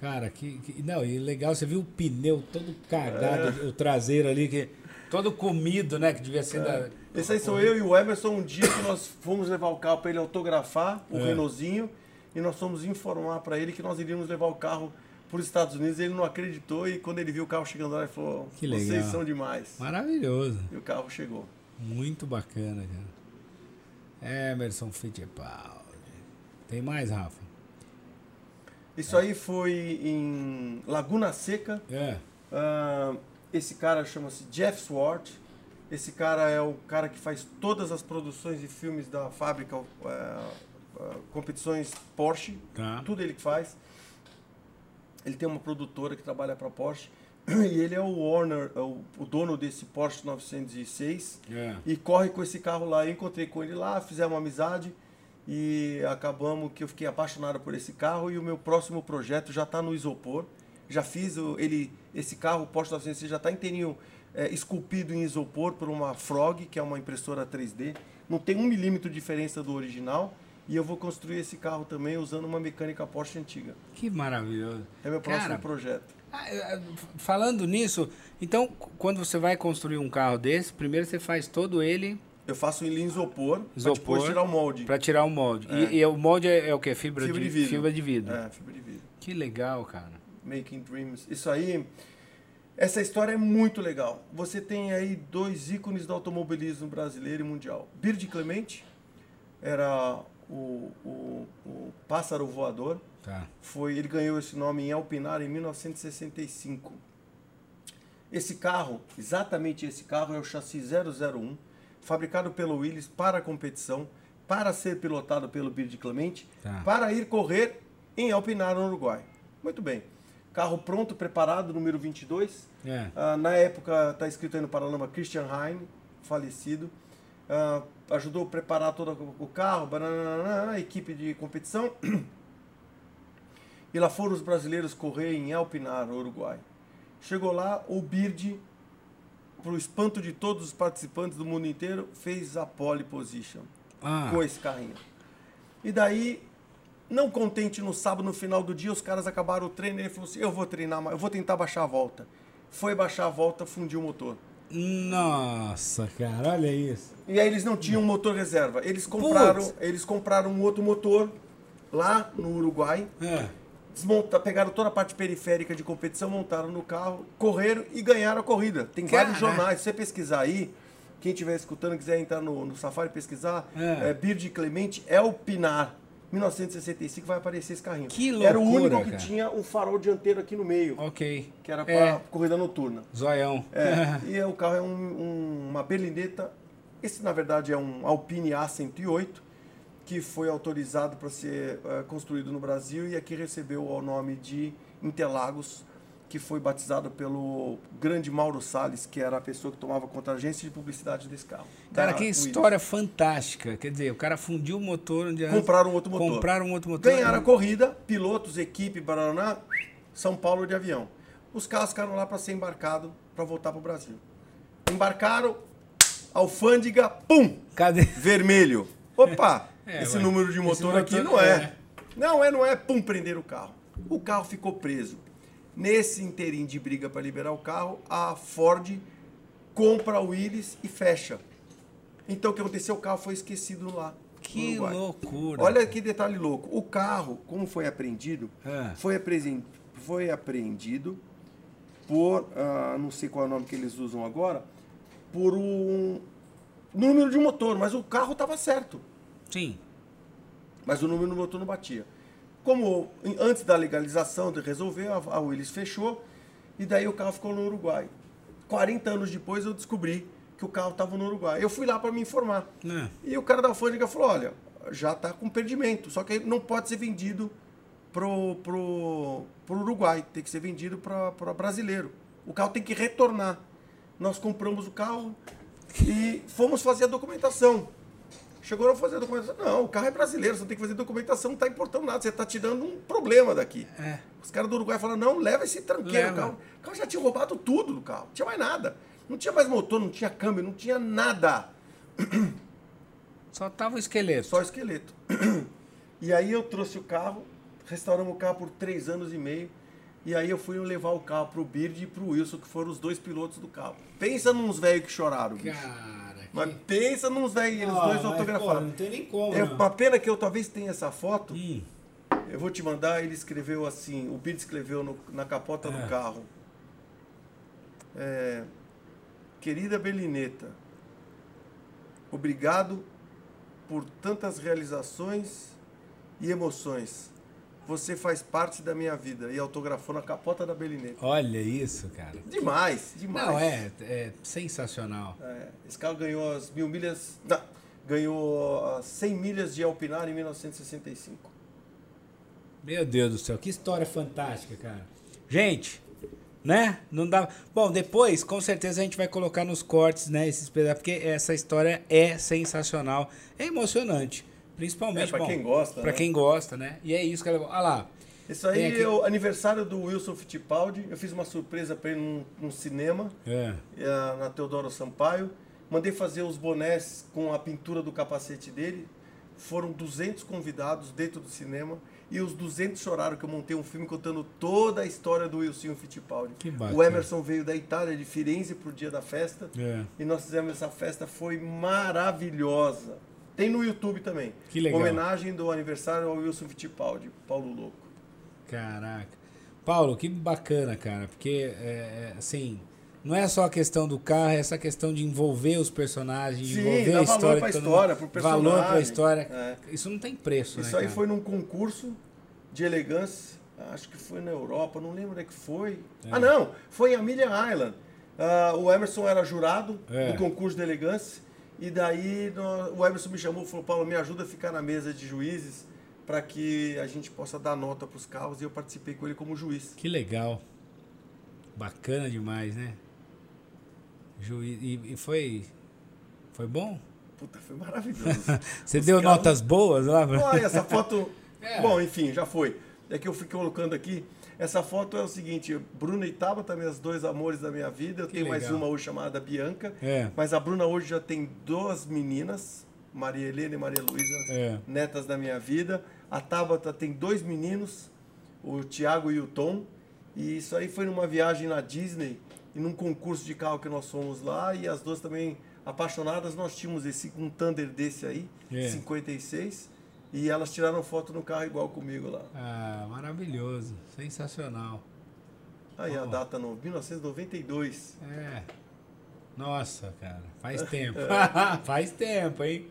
Cara, que, que- Não, e legal, você viu o pneu todo cagado, É. o traseiro ali, que todo comido, né? Que devia ser da. Esse aí sou eu e o Emerson, um dia que nós fomos levar o carro para ele autografar, o É. Renaultzinho, e nós fomos informar para ele que nós iríamos levar o carro para os Estados Unidos. Ele não acreditou e quando ele viu o carro chegando lá, ele falou: Que Vocês legal. são demais. Maravilhoso. E o carro chegou. Muito bacana, cara. Emerson Fittipaldi. Tem mais, Rafa? Isso aí foi em Laguna Seca. É. Ah, esse cara chama-se Jeff Swart. Esse cara é o cara que faz todas as produções de filmes da fábrica, ah, ah, competições Porsche. Tá. Tudo ele que faz. Ele tem uma produtora que trabalha para Porsche. E ele é o owner, é o, o dono desse Porsche 906 É. e corre com esse carro lá. Eu encontrei com ele lá, fizemos uma amizade e acabamos que eu fiquei apaixonado por esse carro e o meu próximo projeto já está no isopor. Já fiz o, ele, esse carro, o Porsche 906, já está inteirinho é, esculpido em isopor por uma Frog, que é uma impressora 3D. Não tem um milímetro de diferença do original. E eu vou construir esse carro também usando uma mecânica Porsche antiga. Que maravilhoso. É meu próximo Cara, projeto. Ah, é, Falando nisso, então, quando você vai construir um carro desse, primeiro você faz todo ele Eu faço ele em isopor, Isopor, depois tirar o molde. para tirar o molde. É. E, e o molde é, é o que? Fibra, Fibra de, de vidro. Fibra de vidro. É, fibra de vidro. Que legal, cara. Making Dreams. Isso aí, essa história é muito legal. Você tem aí dois ícones do automobilismo brasileiro e mundial. Bird Clemente era o, o, o pássaro voador. Tá. Foi, ele ganhou esse nome em Alpinar em 1965. Esse carro, exatamente esse carro, é o chassi 001, fabricado pelo Willis para a competição, para ser pilotado pelo Bird Clemente, Tá. para ir correr em Alpinar, no Uruguai. Muito bem. Carro pronto, preparado, número 22. É. Ah, na época, está escrito aí no Paralama Christian Heim, falecido. Ah, ajudou a preparar todo o carro, equipe de competição. E lá foram os brasileiros correr em Alpinar, no Uruguai. Chegou lá, o Bird, para o espanto de todos os participantes do mundo inteiro, fez a pole position Ah, com esse carrinho. E daí, não contente no sábado, no final do dia, os caras acabaram o treino e ele falou assim: Eu vou treinar, eu vou tentar baixar a volta. Foi baixar a volta, fundiu o motor. nossa, cara, olha isso. E aí eles não tinham motor reserva. Eles compraram, Putz. eles compraram um outro motor lá no Uruguai. É. Desmonta, pegaram toda a parte periférica de competição, montaram no carro, correram e ganharam a corrida. Tem vários Caraca. jornais, se você pesquisar aí, quem estiver escutando e quiser entrar no, no Safari e pesquisar, É. é. Bird Clemente é o Pinar. 1965 vai aparecer esse carrinho. Que Era o loucura, único que cara. tinha um farol dianteiro aqui no meio, Ok. que era para É, corrida noturna. zoião. É, e o carro é um- um- uma berlineta. Esse, na verdade, é um Alpine A108, que foi autorizado para ser eh, construído no Brasil e aqui recebeu o nome de Interlagos. que foi batizado pelo grande Mauro Salles, que era a pessoa que tomava conta da agência de publicidade desse carro. Cara, que Williams. história fantástica. Quer dizer, o cara fundiu o motor onde Compraram um outro motor. Compraram outro motor. Ganharam a corrida, pilotos, equipe, Paraná, São Paulo de avião. Os carros ficaram lá para ser embarcado para voltar para o Brasil. Embarcaram, alfândega, pum, Cadê? vermelho. Opa, É, esse ué. número de motor motor aqui não é. é. Não é, não é, pum, prender o carro. O carro ficou preso. Nesse interim de briga para liberar o carro, a Ford compra o Willys e fecha. Então o que aconteceu? O carro foi esquecido lá. Que loucura. Olha que detalhe louco. O carro, como foi apreendido, É. foi, apresen- foi apreendido por, ah, não sei qual é o nome que eles usam agora, por um número de motor, mas o carro estava certo, Sim. mas o número do motor não batia. Como antes da legalização de resolver, a, a Willis fechou e daí o carro ficou no Uruguai. 40 anos depois eu descobri que o carro estava no Uruguai. Eu fui lá para me informar. É. E o cara da alfândega falou, olha, já está com perdimento, só que não pode ser vendido pro, pro, pro Uruguai, tem que ser vendido para brasileiro. O carro tem que retornar. Nós compramos o carro e fomos fazer a documentação. Chegou a fazer a documentação. Não, o carro é brasileiro, você tem que fazer documentação, não está importando nada, você está te dando um problema daqui. É. Os caras do Uruguai falaram, não, leva esse tranqueiro. Leva. O carro, o carro já tinha roubado tudo do carro, não tinha mais nada. Não tinha mais motor, não tinha câmbio, não tinha nada. Só tava o esqueleto. Só esqueleto. E aí eu trouxe o carro, restauramos o carro por três anos e meio. E aí eu fui levar o carro pro Bird e pro Wilson, que foram os dois pilotos do carro. Pensa nos velhos que choraram, bicho. Cara. Mas pensa nos velhos, eles Ah, dois autografaram. não tem nem como, É não. uma pena que eu talvez tenha essa foto. Hum, Eu vou te mandar, ele escreveu assim, o Bird escreveu no- na capota É. do carro. É, Querida Belineta, obrigado por tantas realizações e emoções. Você faz parte da minha vida. E autografou na capota da Belineta. olha isso, cara. Demais, demais. Não, é, é sensacional. É, esse carro ganhou as mil milhas. Não, ganhou as 100 milhas de Alpinar em 1965. Meu Deus do céu, que história fantástica, cara. Gente, né? Não dá. Bom, depois, com certeza a gente vai colocar nos cortes, né, esses pedaços, porque essa história é sensacional, é emocionante, principalmente É, bom, quem gosta, Pra né? quem gosta, né? E é isso que ela, olha lá. Isso aí aqui- é o aniversário do Wilson Fittipaldi. Eu fiz uma surpresa para ele num, num cinema, É. na Teodoro Sampaio. Mandei fazer os bonés com a pintura do capacete dele. Foram 200 convidados dentro do cinema. E os 200 choraram que eu montei um filme contando toda a história do Wilson Fittipaldi. Que bacana. o Emerson veio da Itália, de Firenze, pro dia da festa. É. E nós fizemos essa festa, foi maravilhosa. Tem no YouTube também. Que legal. Homenagem do aniversário ao Wilson Fittipaldi, Paulo Louco. Caraca. Paulo, que bacana, cara, porque é, é, assim, não é só a questão do carro, é essa questão de envolver os personagens, Sim, envolver a valor história. pra de todo história, mundo. pro Valor pra personagem. história. É. Isso não tem preço, Isso né? aí cara? foi num concurso de elegância, acho que foi na Europa, não lembro onde é que foi. É. Ah, não, foi em Amelia Island. Ah, o Emerson era jurado É. do concurso de elegância, e daí o Emerson me chamou e falou: Paulo, me ajuda a ficar na mesa de juízes para que a gente possa dar nota para os carros, e eu participei com ele como juiz. Que legal. Bacana demais, né? Juiz, e, e foi. Foi bom? Puta, foi maravilhoso. Você Os deu carros- notas boas lá? Olha, essa foto. É. Bom, enfim, já foi. É que eu fui colocando aqui. Essa foto é o seguinte: Bruna e Tabata, meus dois amores da minha vida. Eu Que tenho mais legal. uma hoje chamada Bianca. É. Mas a Bruna hoje já tem duas meninas, Maria Helena e Maria Luísa, É. netas da minha vida. A Tabata tem dois meninos, o Tiago e o Tom. E isso aí foi numa viagem na Disney e num concurso de carro que nós fomos lá. E as duas também apaixonadas. Nós tínhamos esse, um Thunder desse aí, É. 56. E elas tiraram foto no carro igual comigo lá. Ah, maravilhoso. Sensacional. Aí a Oh. data no 1992. É. Nossa, cara. Faz tempo. Faz tempo, hein?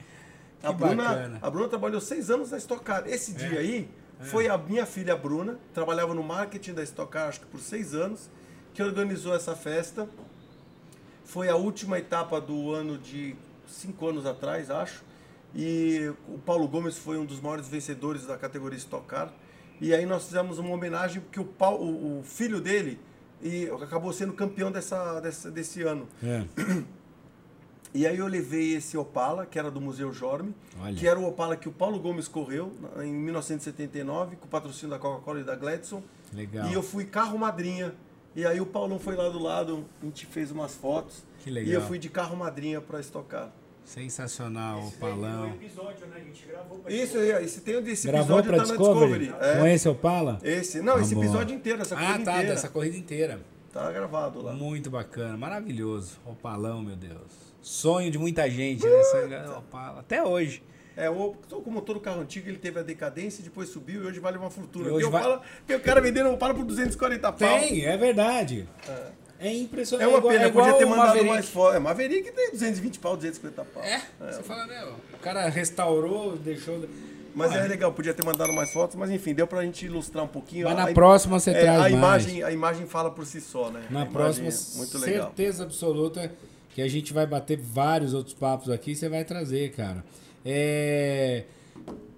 Que A Bruna, bacana. a Bruna trabalhou seis anos na Stock Car. Esse dia aí foi a minha filha Bruna, trabalhava no marketing da Stock Car, acho que por seis anos, que organizou essa festa. Foi a última etapa do ano de cinco anos atrás, acho. E o Paulo Gomes foi um dos maiores vencedores da categoria Stock Car. E aí nós fizemos uma homenagem porque o, Paulo, o filho dele e acabou sendo campeão dessa, dessa, desse ano. É. E aí eu levei esse Opala, que era do Museu Jorme, Olha. que era o Opala que o Paulo Gomes correu em 1979, com o patrocínio da Coca-Cola e da Gladson. Legal. E eu fui carro madrinha. E aí o Paulão foi lá do lado, a gente fez umas fotos. Que legal. E eu fui de carro madrinha para estocar. Sensacional, o Esse daí palão. um episódio, né? A gente gravou pra Isso aí, esse tem esse Gravou episódio pra tá na Discovery? Com É. esse Opala? Esse, não, esse Tá bom. episódio inteiro, essa Ah, corrida tá, inteira. dessa corrida inteira. Tá gravado lá. Muito bacana, maravilhoso. Opalão, meu Deus. Sonho de muita gente, né? Essa Opala. Até hoje. É, o, como todo carro antigo, ele teve a decadência, depois subiu e hoje vale uma fortuna. E Porque hoje o vai- Opala- porque o cara vendendo um Opala por 240 pau. Tem, é verdade. É, É impressionante. uma igual- pena, é igual podia ter mandado Maverick. mais forte. É, Maverick tem 220 pau, 250 pau. É, você fala, meu, o cara restaurou, deixou... Mas Ah, é legal, podia ter mandado mais fotos, mas enfim, deu pra gente ilustrar um pouquinho. Mas A- na a- próxima você é, traz a mais. imagem, a imagem fala por si só, né? Na próxima, é muito legal. certeza absoluta que a gente vai bater vários outros papos aqui e você vai trazer, cara. É...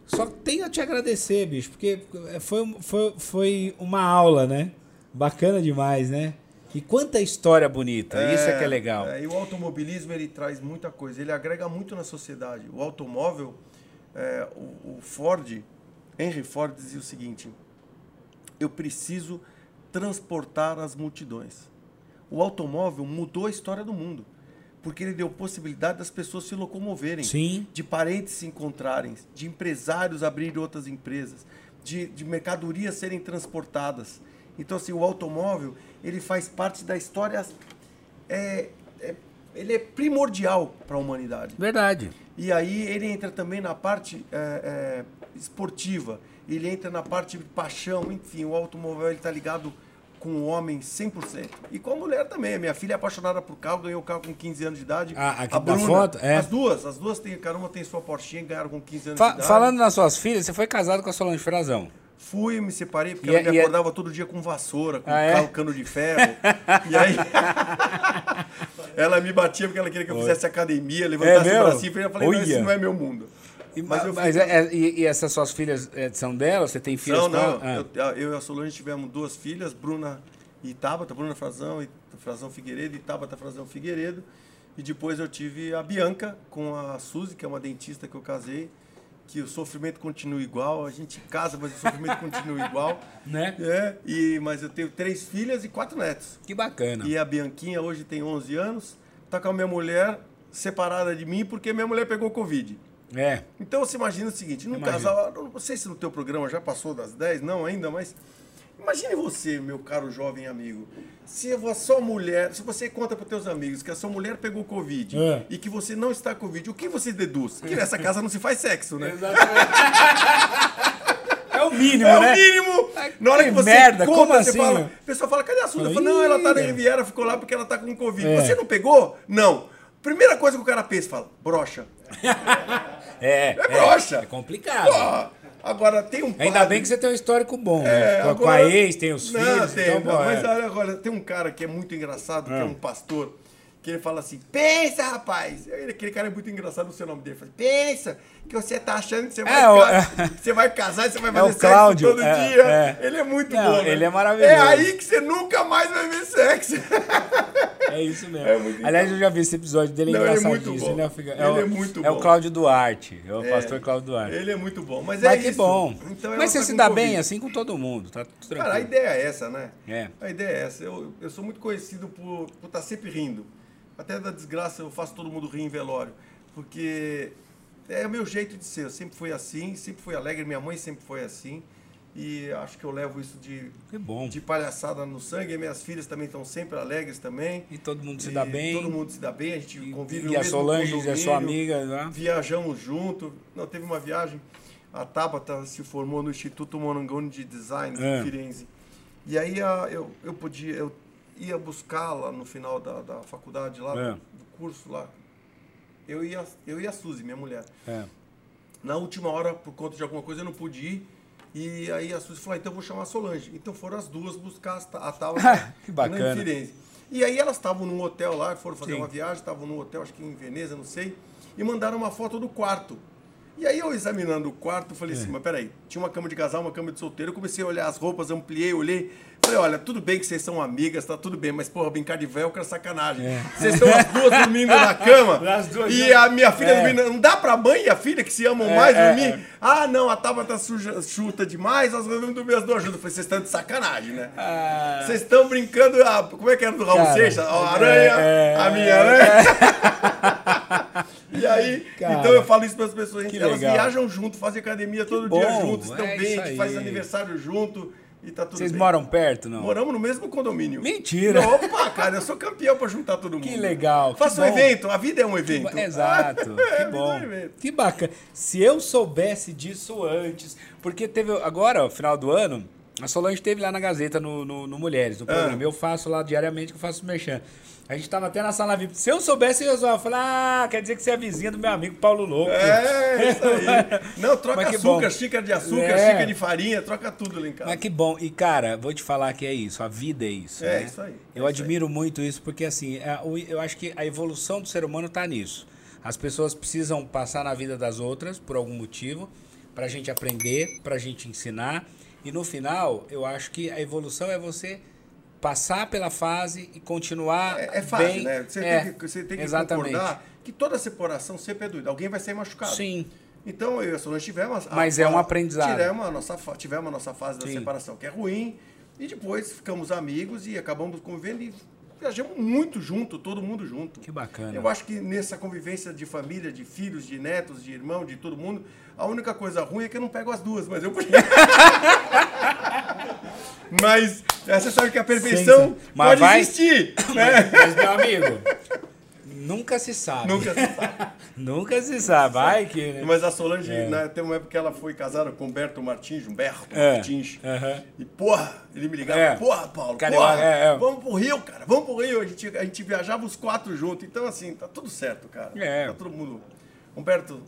Só tenho a te agradecer, bicho, porque foi, foi, foi uma aula, né? Bacana demais, né? E quanta história bonita, isso é que é legal. é, e o automobilismo ele traz muita coisa, ele agrega muito na sociedade. O automóvel, é, o, o Ford, Henry Ford dizia o seguinte: eu preciso transportar as multidões. O automóvel mudou a história do mundo, porque ele deu possibilidade das pessoas se locomoverem, Sim. de parentes se encontrarem, de empresários abrirem outras empresas, de, de mercadorias serem transportadas. Então, assim, o automóvel ele faz parte da história, é, é- ele é primordial para a humanidade. Verdade. E aí ele entra também na parte é, é, esportiva, ele entra na parte de paixão, enfim, o automóvel está ligado com o homem 100%. E com a mulher também. Minha filha é apaixonada por carro, ganhou o carro com 15 anos de idade. Ah, aqui a da foto? É. As duas, as duas têm, cada uma tem sua Porsche, ganharam com 15 anos Fa- de idade. falando nas suas filhas, você foi casado com a Solange Frazão. Fui, me separei, porque E ela é- me e é- acordava todo dia com vassoura, com Ah, é? carro, cano de ferro. e aí. ela me batia porque ela queria que eu fizesse academia, levantasse É o bracinho. Eu falei, não, Olha. esse não é meu mundo. E, Mas mas é- é- e, e essas suas filhas é, são dela? Você tem filhas Não, não. Ah. Eu, eu e a Solange tivemos duas filhas, Bruna e Tabata, Bruna Frazão e Frazão Figueiredo e Tabata Frazão Figueiredo. E depois eu tive a Bianca com a Suzy, que é uma dentista que eu casei, que o sofrimento continua igual, a gente casa, mas o sofrimento continua igual. Né? É, e, mas eu tenho três filhas e quatro netos. Que bacana. E a Bianquinha hoje tem 11 anos, tá com a minha mulher separada de mim porque minha mulher pegou Covid. É. Então você imagina o seguinte, num casal, não sei se no teu programa já passou das 10, não ainda, mas imagine você, meu caro jovem amigo, se a sua mulher, se você conta para teus amigos que a sua mulher pegou Covid É. e que você não está com Covid, o que você deduz? Que nessa casa não se faz sexo, né? É o mínimo, É né? o mínimo! Na hora Que que você merda, conta, como você assim, fala, meu? o pessoal fala, cadê a Suda? Fala, não, ela tá na "Ih, Riviera, ficou lá porque ela tá com Covid. É. Você não pegou? Não. Primeira coisa que o cara pensa, fala, brocha. É. É broxa. É complicado. Pô, agora tem um Ainda padre- bem que você tem um histórico bom. É, né? Com a- Com agora- a ex, tem os Não, filhos. tem, então, não, mas é. olha, agora tem um cara que é muito engraçado, que é Ah. um pastor, que ele fala assim: pensa, rapaz. Ele- Aquele cara é muito engraçado no seu nome dele. Ele fala, pensa que você tá achando que você vai, É, o- ca- que você vai casar e você vai É fazer o sexo todo é, dia. é. Ele é muito Não, bom. né? ele é maravilhoso. É aí que você nunca mais vai ver sexo. É isso mesmo. É muito Aliás, eu já vi esse episódio dele, é Não, ele é engraçadíssimo. muito bom. né? Fica- Ele o, é muito É o. Cláudio Duarte. É o É. pastor Cláudio Duarte. ele é muito bom. Mas, Mas é que isso. bom. Então, Mas você tá se dá bem assim com todo mundo, tá tudo Cara, a tranquilo. ideia é essa, né? É. A ideia é essa. Eu, eu sou muito conhecido por estar sempre rindo. Até da desgraça eu faço todo mundo rir em velório. Porque é o meu jeito de ser. Eu sempre fui assim, sempre fui alegre. Minha mãe sempre foi assim. E acho que eu levo isso de, de palhaçada no sangue. E minhas filhas também estão sempre alegres também. E todo mundo se E dá bem. Todo mundo se dá bem. A gente convive no E a mesmo Solange é sua amiga, né? Viajamos junto. Não, teve uma viagem. A Tabata se formou no Instituto Morangoni de Design É. em Firenze. E aí a- eu, eu podia, eu ia buscá-la no final da, da faculdade lá, É. do curso lá. Eu ia, eu e a Suzy, minha mulher. É. Na última hora, por conta de alguma coisa, eu não pude ir. E aí a Suzy falou, ah, então eu vou chamar a Solange. Então foram as duas buscar a Tabata Que bacana. em Firenze. E aí elas estavam num hotel lá, foram fazer Sim. uma viagem, estavam num hotel, acho que em Veneza, não sei, e mandaram uma foto do quarto. E aí eu examinando o quarto, falei assim, mas peraí, tinha uma cama de casal, uma cama de solteiro, eu comecei a olhar as roupas, ampliei, olhei, falei, olha, tudo bem que vocês são amigas, tá tudo bem, mas porra, brincar de velcro é sacanagem. Vocês estão as duas dormindo na cama, As duas e a minha filha É. dormindo, não dá pra mãe e a filha que se amam É, mais é, dormir? é. Ah, não, a Tabata suja, chuta demais, nós vamos dormir as duas juntas. Eu falei, vocês estão de sacanagem, né? Ah, Vocês estão brincando, a, como é que era do Raul Seixas? A aranha, é, a minha é. aranha. e aí, Cara, então eu falo isso para as pessoas. que elas legal. viajam junto, fazem academia todo bom, dia juntos, estão é bem, isso a gente faz aí. aniversário junto e tá tudo vocês bem. moram perto, não? Moramos no mesmo condomínio. Mentira. Opa, cara, eu sou campeão para juntar todo mundo. Que legal, que Faço um bom. evento, a vida é um evento. Exato, É, que me bom. dá um evento. Que bacana. Se eu soubesse disso antes, porque teve agora, no final do ano, a Solange esteve lá na Gazeta no, no, no Mulheres, no programa. Ah. Eu faço lá diariamente que eu faço merchan. A gente tava até na sala VIP. Se eu soubesse, eu ia falar, ah, quer dizer que você é vizinha do meu amigo Paulo Louco. É, isso aí. Não, troca açúcar, bom. xícara de açúcar, É. xícara de farinha, troca tudo lá em casa. Mas que bom. E, cara, vou te falar que é isso. A vida é isso. É né? isso aí, é Eu isso admiro muito isso, porque, assim, é, eu acho que a evolução do ser humano tá nisso. As pessoas precisam passar na vida das outras por algum motivo, pra gente aprender, pra gente ensinar. E no final, eu acho que a evolução é você passar pela fase e continuar. É, é fácil, bem. né? Você É, tem que, você tem que exatamente. concordar que toda separação sempre é doida. Alguém vai ser machucado. Sim. Então, eu e a Solange tivemos... a- Mas é um a- aprendizado. Tivemos a nossa, tivemos a nossa fase da Sim. separação, que é ruim. E depois ficamos amigos e acabamos convivendo e viajamos muito junto, todo mundo junto. Que bacana. Eu acho que nessa convivência de família, de filhos, de netos, de irmão, de todo mundo, a única coisa ruim é que eu não pego as duas, mas eu podia. mas é, você sabe que a perfeição Sim, pode vai- existir. Né? Mas, meu amigo, nunca se sabe. Nunca se sabe. Nunca se sabe. Vai que. né? Mas a Solange, né, tem uma época que ela foi casada com Humberto Martins, Humberto É. Martins. Aham. E, porra, ele me ligava, É. porra, Paulo, Carioca, porra, é, é. vamos pro Rio, cara, vamos pro Rio. A gente, a gente viajava os quatro juntos. Então, assim, tá tudo certo, cara. É. Tá todo mundo... Humberto,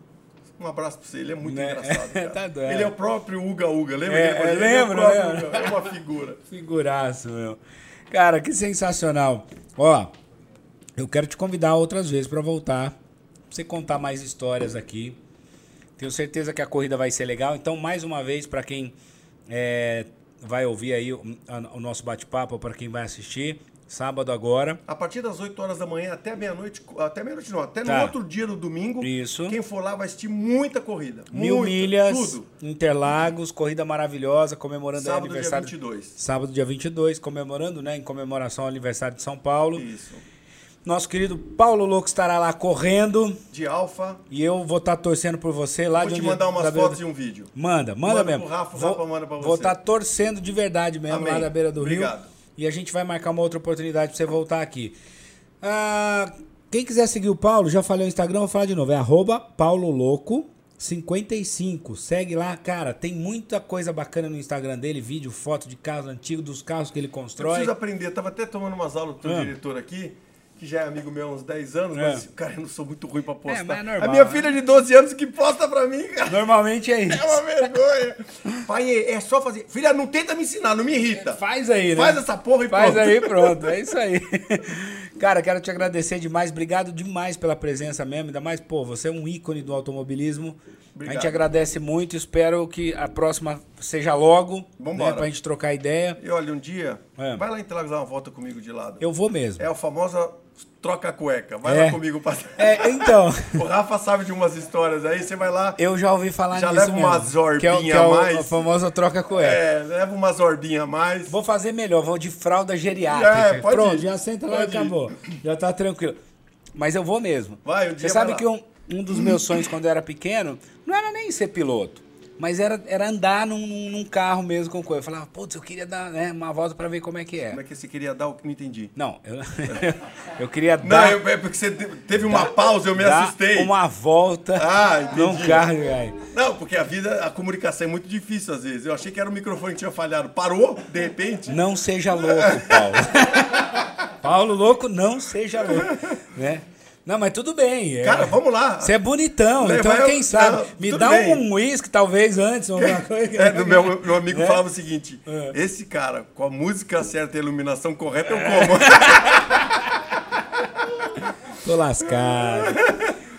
um abraço pra você. Ele é muito Né? engraçado. Tá doido. ele é o próprio Uga Uga, lembra? É, é, Ele é lembro, próprio lembro. Uga, É uma figura. Figuraço, meu. Cara, que sensacional. Ó, eu quero te convidar outras vezes pra voltar. Pra você contar mais histórias aqui. Tenho certeza que a corrida vai ser legal. Então, mais uma vez, pra quem é, vai ouvir aí o, a- o nosso bate-papo, pra quem vai assistir, sábado agora. A partir das 8 horas da manhã até meia-noite, até meia-noite não, até Tá. no outro dia, no domingo, Isso. quem for lá vai assistir muita corrida. Mil muita, milhas, Tudo. Interlagos, corrida maravilhosa, comemorando o Sábado, dia aniversário. 22. Sábado, dia 22, comemorando, né? Em comemoração ao aniversário de São Paulo. Isso. Nosso querido Paulo Louco estará lá correndo. De Alfa. E eu vou estar torcendo por você lá Vou de te onde- mandar umas da fotos do- e um vídeo. Manda, manda Manda mesmo. pro Rafa, o vou, Rafa manda pra Vou você. estar torcendo de verdade mesmo Amém. lá da beira do Obrigado. Rio. E a gente vai marcar uma outra oportunidade pra você voltar aqui. Ah, quem quiser seguir o Paulo, já falei no Instagram, vou falar de novo. É arroba Paulo Louco 55. Segue lá, cara. Tem muita coisa bacana no Instagram dele, vídeo, foto de carros antigos, dos carros que ele Eu constrói. preciso aprender. Eu tava até tomando umas aulas do teu Ah. diretor aqui, que já é amigo meu há uns 10 anos, É. mas, cara, eu não sou muito ruim pra postar. mas é normal, a minha né? filha de 12 anos que posta pra mim, cara. Normalmente é isso. É uma vergonha. Pai, é só fazer. Filha, não tenta me ensinar, não me irrita. Faz aí, né? Faz essa porra e Faz pronto. aí, pronto. É isso aí. Cara, quero te agradecer demais. Obrigado demais pela presença mesmo. Ainda mais, pô, você é um ícone do automobilismo. A Obrigado. gente agradece muito. Espero que a próxima seja logo. Vambora. Né, pra gente trocar ideia. E olha, um dia, É. vai lá em Interlagos dar uma volta comigo de lado. Eu vou mesmo. É a famosa troca cueca. Vai É. lá comigo passar. É, então, O Rafa sabe de umas histórias aí, você vai lá, eu já ouvi falar Já nisso leva uma mesmo. que é, o- que é o- a mais. a famosa troca cueca. é, leva umas ordinhas a mais. Vou fazer melhor, vou de fralda geriátrica. É, pode Pronto, ir. já senta lá e acabou. Já tá tranquilo. Mas eu vou mesmo. Vai, um dia Você sabe vai que lá. um, um dos meus sonhos quando eu era pequeno não era nem ser piloto. Mas era, era andar num, num- carro mesmo com coisa. Eu falava, putz, eu queria dar né, uma volta pra ver como é que é. Como é que você queria dar o que não entendi? Não, eu, eu queria Não, dar, eu- é porque você te- teve uma pausa, eu me dar assustei. uma volta Ah, num carro, velho. Não, porque a vida, a comunicação é muito difícil às vezes. Eu achei que era o microfone que tinha falhado. Parou, de repente. Não seja louco, Paulo. Paulo louco, não seja louco. Né? Não, mas tudo bem. é. Cara, vamos lá. Você é bonitão, Leva então eu- quem sabe? Não, Me dá bem. um uísque, talvez, antes, ou alguma coisa. É, do meu, meu amigo É? falava o seguinte: É. esse cara, com a música certa e a iluminação correta, eu como. Tô lascado.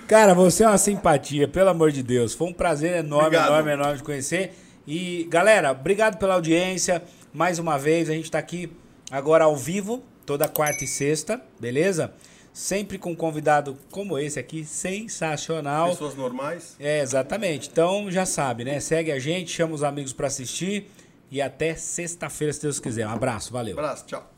Cara, você é uma simpatia, pelo amor de Deus. Foi um prazer enorme, Obrigado. enorme, enorme de conhecer. E, galera, obrigado pela audiência. Mais uma vez, a gente tá aqui agora ao vivo, toda quarta e sexta, beleza? Sempre com um convidado como esse aqui, sensacional. Pessoas normais. É, exatamente. Então já sabe, né? Segue a gente, chama os amigos pra assistir. E até sexta-feira, se Deus quiser. Um abraço, valeu. Abraço, tchau.